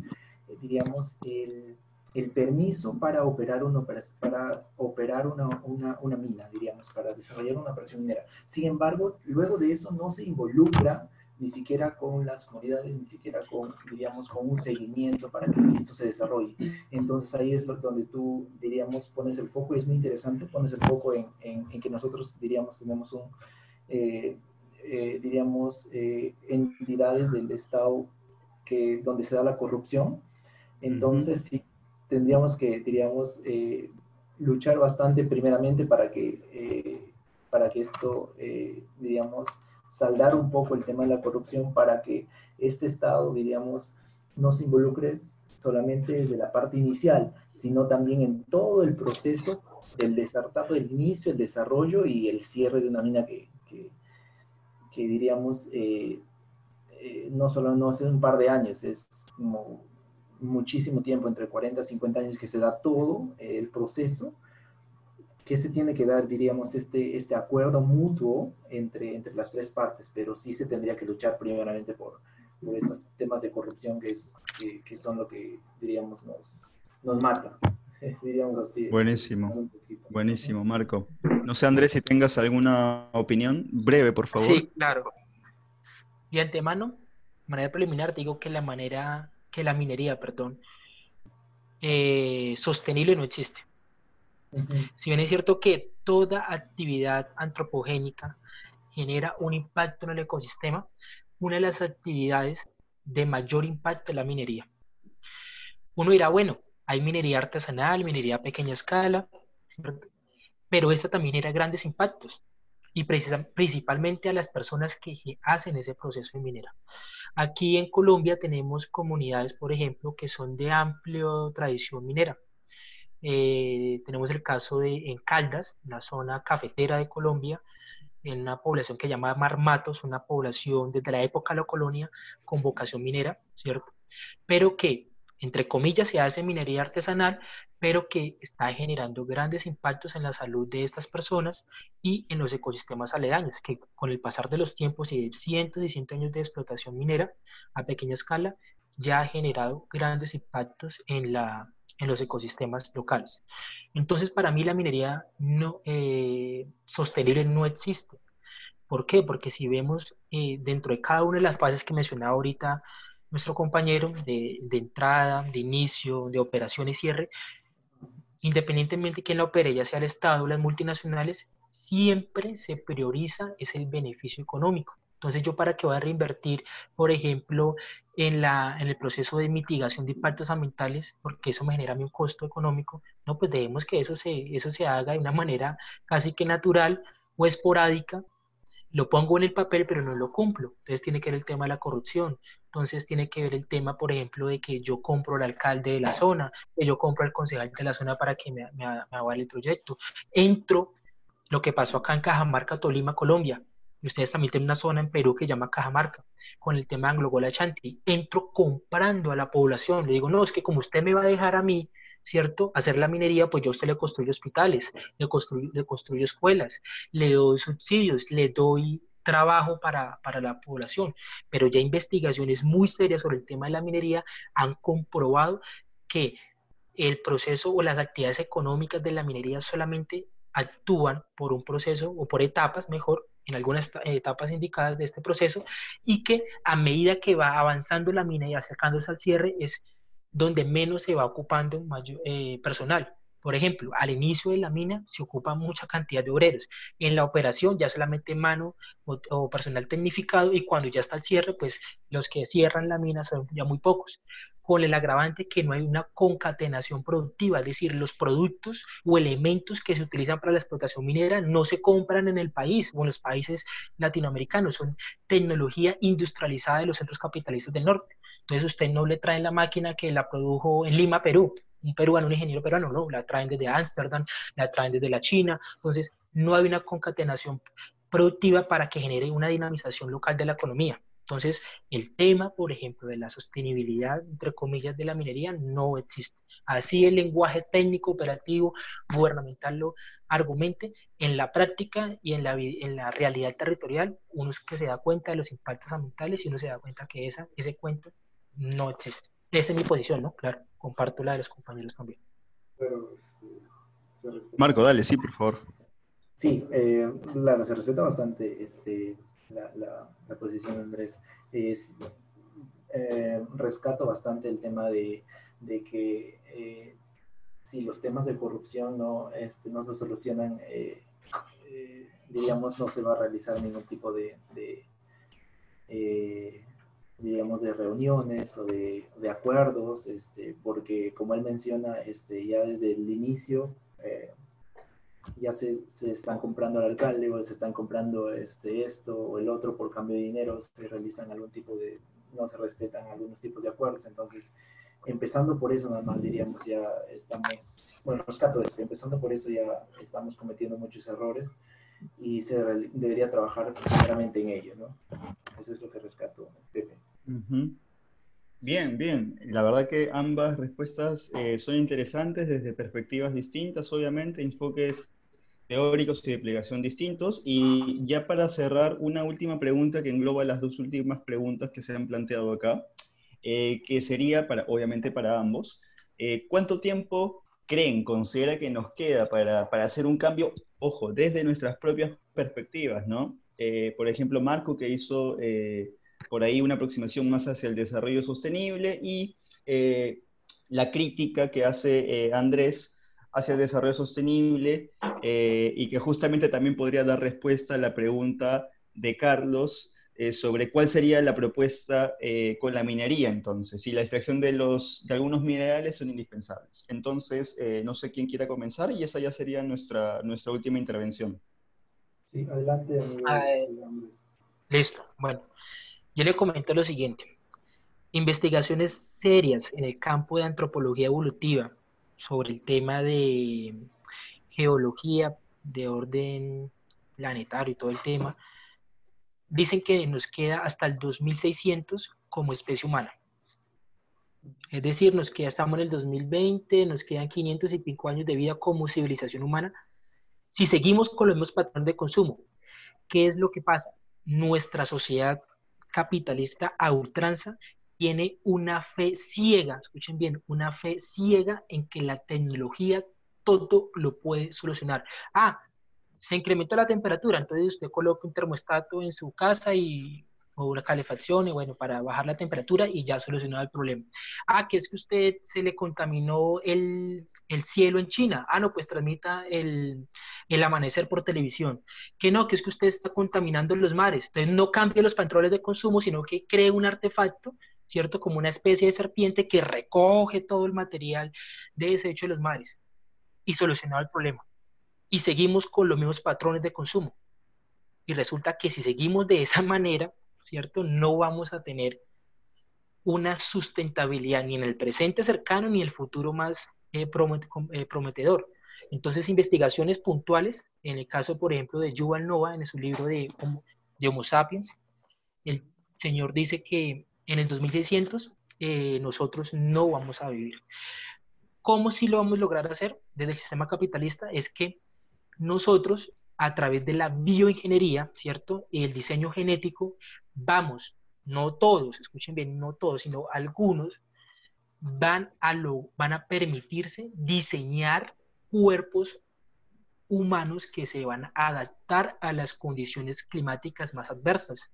diríamos, el el permiso para operar, una, para operar una, una, una, mina, diríamos, para desarrollar una operación minera. Sin embargo, luego de eso no se involucra ni siquiera con las comunidades, ni siquiera con, diríamos, con un seguimiento para que esto se desarrolle. Entonces ahí es donde tú, diríamos, pones el foco, y es muy interesante, pones el foco en, en, que nosotros, diríamos, tenemos un, eh, eh, diríamos, eh, entidades del Estado que, donde se da la corrupción. Entonces, sí tendríamos que, diríamos, eh, luchar bastante primeramente para que, eh, para que esto, eh, diríamos, saldar un poco el tema de la corrupción para que este Estado, diríamos, no se involucre solamente desde la parte inicial, sino también en todo el proceso del desartado, el inicio, el desarrollo y el cierre de una mina que, que, que diríamos, no solo no hace un par de años, es como muchísimo tiempo, entre 40 y 50 años, que se da todo el proceso, que se tiene que dar, diríamos, este, este acuerdo mutuo entre, entre las tres partes, pero sí se tendría que luchar primeramente por, por estos temas de corrupción que, es, que, son lo que, diríamos, nos, nos mata. diríamos así. Buenísimo, buenísimo, Marco. No sé, Andrés, si tengas alguna opinión, breve, por favor. Sí, claro. De antemano, de manera preliminar, digo que la manera que la minería, perdón, eh, sostenible no existe. Si bien es cierto que toda actividad antropogénica genera un impacto en el ecosistema, una de las actividades de mayor impacto es la minería. Uno dirá, bueno, hay minería artesanal, minería a pequeña escala, pero esta también genera grandes impactos y principalmente a las personas que hacen ese proceso de minera. Aquí en Colombia tenemos comunidades, por ejemplo, que son de amplia tradición minera. Eh, tenemos el caso de en Caldas, la zona cafetera de Colombia, en una población que se llama Marmatos, una población desde la época de la colonia con vocación minera, ¿cierto? Pero que entre comillas, se hace minería artesanal, pero que está generando grandes impactos en la salud de estas personas y en los ecosistemas aledaños, que con el pasar de los tiempos y de cientos y cientos de años de explotación minera a pequeña escala, ya ha generado grandes impactos en, la, en los ecosistemas locales. Entonces, para mí la minería no, eh, sostenible no existe. ¿Por qué? Porque si vemos eh, dentro de cada una de las fases que mencionaba ahorita nuestro compañero de, entrada, de inicio, de operación y cierre, independientemente de quién la opere, ya sea el Estado o las multinacionales, siempre se prioriza es el beneficio económico. Entonces, yo para qué voy a reinvertir, por ejemplo, en, la, en el proceso de mitigación de impactos ambientales, porque eso me genera un costo económico, no, pues debemos que eso se, eso se haga de una manera casi que natural o esporádica, lo pongo en el papel, pero no lo cumplo. Entonces tiene que ver el tema de la corrupción. Entonces tiene que ver el tema, por ejemplo, de que yo compro al alcalde de la zona, que yo compro al concejal de la zona para que me, me, me avale el proyecto. Entro, lo que pasó acá en Cajamarca, Tolima, Colombia. Ustedes también tienen una zona en Perú que llama Cajamarca, con el tema Anglo Chanti. Entro comprando a la población. Le digo, no, es que como usted me va a dejar a mí ¿cierto? Hacer la minería, pues yo a usted le construyo hospitales, le construyo, le construyo escuelas, le doy subsidios, le doy trabajo para, para, la población, pero ya investigaciones muy serias sobre el tema de la minería han comprobado que el proceso o las actividades económicas de la minería solamente actúan por un proceso o por etapas, mejor, en algunas etapas indicadas de este proceso, y que a medida que va avanzando la minería, acercándose al cierre, es donde menos se va ocupando eh, personal. Por ejemplo, al inicio de la mina se ocupa mucha cantidad de obreros. En la operación ya solamente mano o, personal tecnificado y cuando ya está el cierre, pues los que cierran la mina son ya muy pocos. Con el agravante que no hay una concatenación productiva, es decir, los productos o elementos que se utilizan para la explotación minera no se compran en el país o en los países latinoamericanos, son tecnología industrializada de los centros capitalistas del norte. Entonces usted no le traen la máquina que la produjo en Lima, Perú, un peruano, un ingeniero peruano, no, la traen desde Ámsterdam, la traen desde la China. Entonces no hay una concatenación productiva para que genere una dinamización local de la economía. Entonces, el tema, por ejemplo, de la sostenibilidad, entre comillas, de la minería no existe. Así el lenguaje técnico, operativo, gubernamental lo argumente, en la práctica y en la, en la realidad territorial, uno es que se da cuenta de los impactos ambientales y uno se da cuenta que esa, ese cuento no existe. Esa es mi posición, ¿no? Claro, comparto la de los compañeros también. Este, Marco, dale, sí, por favor. Sí, eh, la, se respeta bastante este, la, la, posición de Andrés. Es, eh, rescato bastante el tema de, de que eh, si los temas de corrupción no, este, no se solucionan, eh, diríamos, no se va a realizar ningún tipo de, de digamos, de reuniones o de, de, acuerdos, este, porque como él menciona, este, ya desde el inicio eh, ya se, se, están comprando al alcalde o se están comprando este, esto o el otro por cambio de dinero, se realizan algún tipo de, no se respetan algunos tipos de acuerdos, entonces empezando por eso nada más diríamos ya estamos, bueno, rescato esto, empezando por eso ya estamos cometiendo muchos errores y se debería trabajar primeramente en ello, ¿no? Eso es lo que rescato, Pepe. Bien, bien. La verdad que ambas respuestas eh, son interesantes desde perspectivas distintas, obviamente, enfoques teóricos y de plegación distintos. Y ya para cerrar, una última pregunta que engloba las dos últimas preguntas que se han planteado acá, eh, que sería, para, obviamente, para ambos. Eh, ¿Cuánto tiempo creen, considera que nos queda para, para, hacer un cambio, ojo, desde nuestras propias perspectivas, ¿no? por ejemplo, Marco, que hizo por ahí una aproximación más hacia el desarrollo sostenible y eh, la crítica que hace eh, Andrés hacia el desarrollo sostenible eh, y que justamente también podría dar respuesta a la pregunta de Carlos sobre cuál sería la propuesta con la minería entonces, si la extracción de, los, de algunos minerales son indispensables. Entonces, no sé quién quiera comenzar y esa ya sería nuestra, nuestra última intervención. Sí, adelante. listo, bueno. Yo le comento lo siguiente. Investigaciones serias en el campo de antropología evolutiva sobre el tema de geología de orden planetario y todo el tema, dicen que nos queda hasta el 2600 como especie humana. Es decir, nos queda, estamos en el 2020, nos quedan 500 y pico años de vida como civilización humana. Si seguimos con los mismos patrones de consumo, ¿qué es lo que pasa? Nuestra sociedad capitalista a ultranza tiene una fe ciega, escuchen bien, una fe ciega en que la tecnología todo lo puede solucionar. Ah, se incrementó la temperatura, entonces usted coloca un termostato en su casa y o una calefacción, y bueno, para bajar la temperatura y ya solucionado el problema. Ah, que es que usted se le contaminó el, el cielo en China. Ah, no, pues transmita el, el, amanecer por televisión. Que no, que es que usted está contaminando los mares. Entonces no cambie los patrones de consumo, sino que cree un artefacto, ¿cierto? Como una especie de serpiente que recoge todo el material de desecho de los mares y solucionado el problema. Y seguimos con los mismos patrones de consumo. Y resulta que si seguimos de esa manera, ¿cierto? No vamos a tener una sustentabilidad ni en el presente cercano ni en el futuro más eh, eh, prometedor. Entonces, investigaciones puntuales, en el caso, por ejemplo, de Yuval Noah, en su libro de, de Homo sapiens, el señor dice que en el 2600 eh, nosotros no vamos a vivir. ¿Cómo si lo vamos a lograr hacer desde el sistema capitalista? Es que nosotros, a través de la bioingeniería, ¿cierto? Y el diseño genético, vamos, no todos, escuchen bien, no todos, sino algunos, van a, lo, van a permitirse diseñar cuerpos humanos que se van a adaptar a las condiciones climáticas más adversas,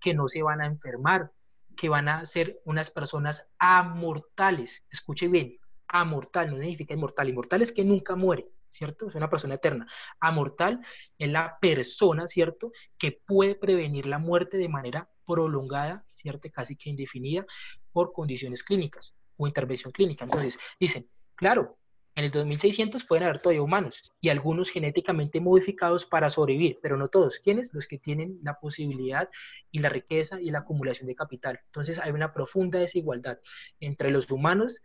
que no se van a enfermar, que van a ser unas personas amortales. Escuche bien, amortal no significa inmortal, inmortal es que nunca muere. ¿Cierto? Es una persona eterna. Amortal es la persona, ¿cierto? Que puede prevenir la muerte de manera prolongada, ¿cierto? Casi que indefinida por condiciones clínicas o intervención clínica. Entonces, dicen, claro, en el 2600 pueden haber todavía humanos y algunos genéticamente modificados para sobrevivir, pero no todos. ¿Quiénes? Los que tienen la posibilidad y la riqueza y la acumulación de capital. Entonces hay una profunda desigualdad entre los humanos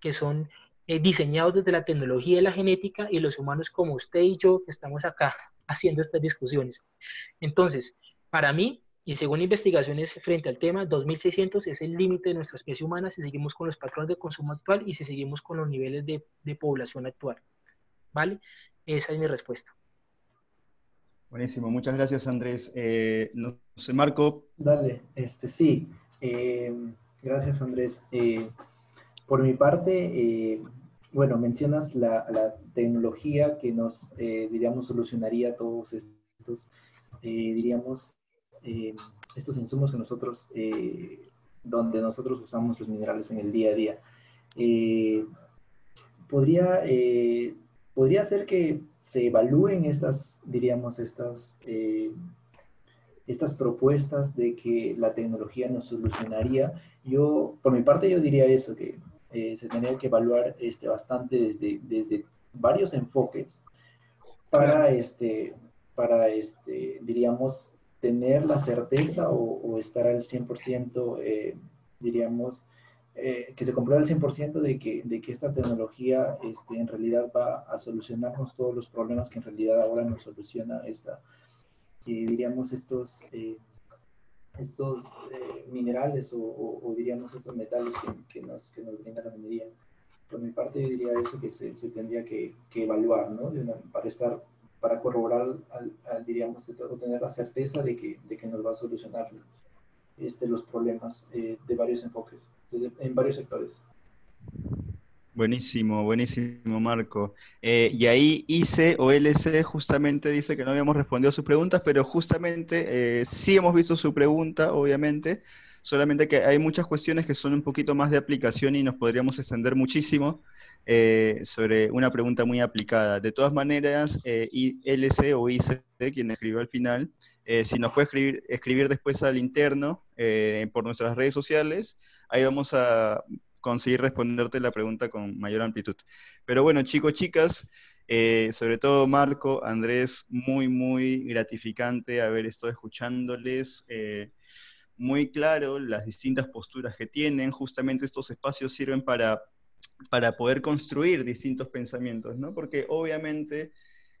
que son eh, diseñados desde la tecnología y la genética y los humanos como usted y yo que estamos acá haciendo estas discusiones. Entonces, para mí, y según investigaciones frente al tema, 2600 es el límite de nuestra especie humana si seguimos con los patrones de consumo actual y si seguimos con los niveles de, de población actual. ¿Vale? Esa es mi respuesta. Buenísimo, muchas gracias Andrés. Eh, no sé, Marco. Dale, este sí. Eh, gracias Andrés. Por mi parte, bueno, mencionas la, tecnología que nos, eh, diríamos, solucionaría todos estos, eh, diríamos, eh, estos insumos que nosotros, donde nosotros usamos los minerales en el día a día. podría, podría ser que se evalúen estas, diríamos, estas, estas propuestas de que la tecnología nos solucionaría. Yo, por mi parte, yo diría eso, que eh, se tenía que evaluar este, bastante desde, desde varios enfoques para, este, para este, diríamos, tener la certeza o, estar al 100%, eh, diríamos, eh, que se compruebe al 100% de que, de que esta tecnología este, en realidad va a solucionarnos todos los problemas que en realidad ahora nos soluciona esta, diríamos, estos estos eh, minerales o, diríamos estos metales que, que, nos, que, nos, brinda la minería. Por mi parte yo diría eso que se, se tendría que, que evaluar, ¿no? para estar, para corroborar, al, diríamos, tener la certeza de que, de que nos va a solucionar este, los problemas eh, de varios enfoques, en varios sectores. Buenísimo, buenísimo, Marco. Eh, y ahí ICE o LC justamente dice que no habíamos respondido a sus preguntas, pero justamente eh, sí hemos visto su pregunta, obviamente, solamente que hay muchas cuestiones que son un poquito más de aplicación y nos podríamos extender muchísimo eh, sobre una pregunta muy aplicada. De todas maneras, LC o ICE, quien escribió al final, si nos puede escribir, escribir después al interno por nuestras redes sociales, ahí vamos a conseguir responderte la pregunta con mayor amplitud. Pero bueno, chicos, chicas, eh, sobre todo Marco, Andrés, muy, muy gratificante haber estado escuchándoles. Eh, muy claro las distintas posturas que tienen. Justamente estos espacios sirven para, para poder construir distintos pensamientos, ¿no? Porque obviamente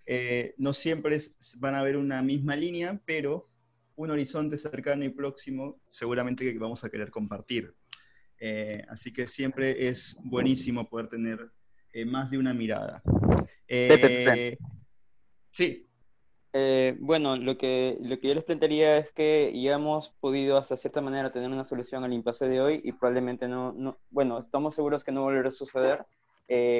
eh, no siempre van a haber una misma línea, pero un horizonte cercano y próximo seguramente que vamos a querer compartir. Eh, así que siempre es buenísimo poder tener eh, más de una mirada. Eh, sí. bueno, lo que, lo que yo les plantearía es que ya hemos podido hasta cierta manera tener una solución al impasse de hoy y probablemente no, no bueno, estamos seguros que no volverá a suceder.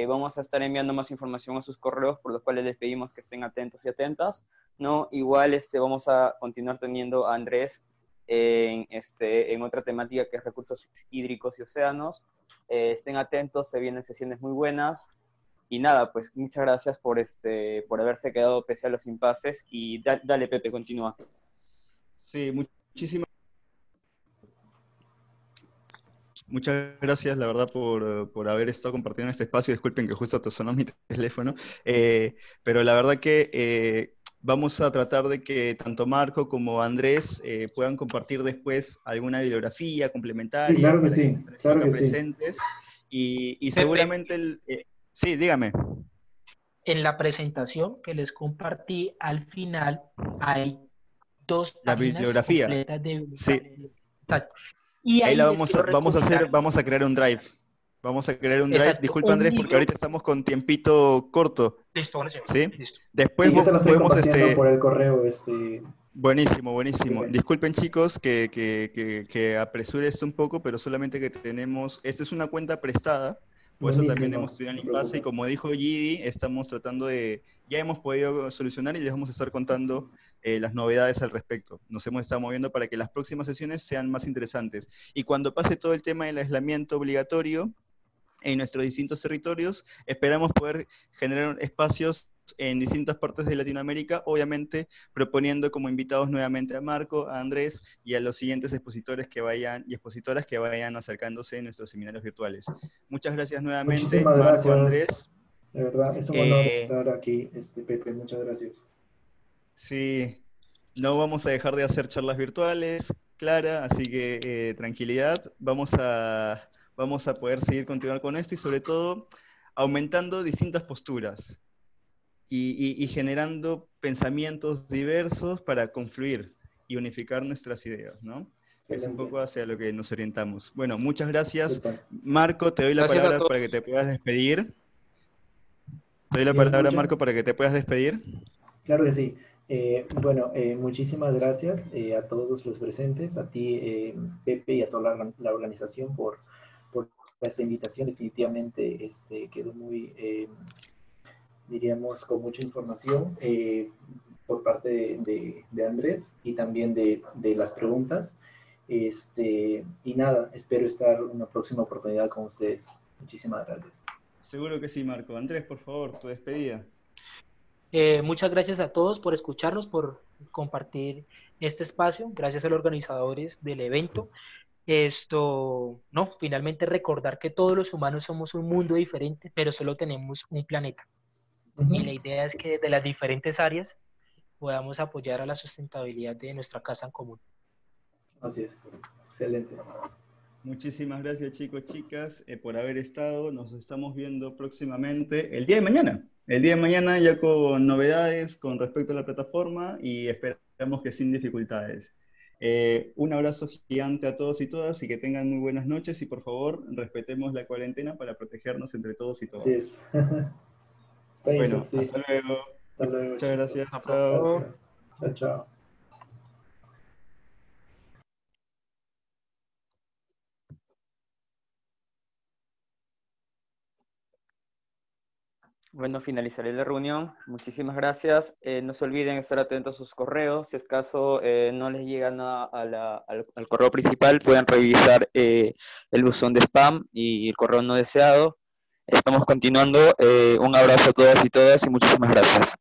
vamos a estar enviando más información a sus correos, por los cuales les pedimos que estén atentos y atentas. ¿no? Igual este, vamos a continuar teniendo a Andrés en, este, en otra temática que es recursos hídricos y océanos. Eh, estén atentos, se vienen sesiones muy buenas. Y nada, pues muchas gracias por, este, por haberse quedado pese a los impases. Y dale, Pepe, continúa. Sí, muchísimas Muchas gracias, la verdad, por, por, haber estado compartiendo este espacio. Disculpen que justo sonó mi teléfono, eh, pero la verdad que eh, vamos a tratar de que tanto Marco como Andrés eh, puedan compartir después alguna bibliografía complementaria. claro que sí, claro que presentes. Y, y seguramente, el, sí, dígame. En la presentación que les compartí, al final hay dos la bibliografía. De... Sí. Y ahí, la vamos a, vamos a hacer, vamos a crear un drive. Vamos a crear un drive. Disculpa Andrés, porque ahorita estamos con tiempito corto. Listo, ¿Sí? Después podemos este. Por el correo, este. Buenísimo, buenísimo. Disculpen chicos que, que, que, apresure esto un poco, pero solamente que tenemos, esta es una cuenta prestada, por eso también hemos tenido el impasse y como dijo Gidi, estamos tratando de, ya hemos podido solucionar y les vamos a estar contando eh, las novedades al respecto. Nos hemos estado moviendo para que las próximas sesiones sean más interesantes. Y cuando pase todo el tema del aislamiento obligatorio en nuestros distintos territorios, esperamos poder generar espacios en distintas partes de Latinoamérica, obviamente proponiendo como invitados nuevamente a Marco, a Andrés y a los siguientes expositores que vayan y expositoras que vayan acercándose en nuestros seminarios virtuales. Muchas gracias nuevamente, Marco, Andrés. De verdad, es un honor eh, estar aquí, este, Pepe, muchas gracias. Sí, no vamos a dejar de hacer charlas virtuales, Clara, así que eh, tranquilidad. Vamos a, vamos a poder seguir continuar con esto y sobre todo aumentando distintas posturas y, generando pensamientos diversos para confluir y unificar nuestras ideas, ¿no? Es un poco hacia lo que nos orientamos. Bueno, muchas gracias. Marco, te doy la palabra para que te puedas despedir. Te doy la palabra, Marco, para que te puedas despedir. Claro que sí. Eh, bueno, eh, muchísimas gracias eh, a todos los presentes, a ti, Pepe, y a toda la, organización por, por, esta invitación. Definitivamente este, quedó muy, diríamos, con mucha información por parte de, de, Andrés y también de, de, las preguntas. Este, y nada, espero estar una próxima oportunidad con ustedes. Muchísimas gracias. Seguro que sí, Marco. Andrés, por favor, tu despedida. Eh, muchas gracias a todos por escucharnos, por compartir este espacio. Gracias a los organizadores del evento. Esto, no, finalmente recordar que todos los humanos somos un mundo diferente, pero solo tenemos un planeta. Y la idea es que de las diferentes áreas podamos apoyar a la sustentabilidad de nuestra casa en común. Así es, excelente. Muchísimas gracias chicos, chicas, eh, por haber estado. Nos estamos viendo próximamente el día de mañana. El día de mañana ya con novedades con respecto a la plataforma y esperamos que sin dificultades. Eh, un abrazo gigante a todos y todas y que tengan muy buenas noches y por favor respetemos la cuarentena para protegernos entre todos y todas. Sí es. bueno, hasta luego. Hasta luego. Muchas gracias. Chao, chao. Bueno, finalizaré la reunión. Muchísimas gracias. Eh, no se olviden estar atentos a sus correos. Si es caso eh, no les llega nada al, correo principal, pueden revisar eh, el buzón de spam y el correo no deseado. Estamos continuando. un abrazo a todos y todas y muchísimas gracias.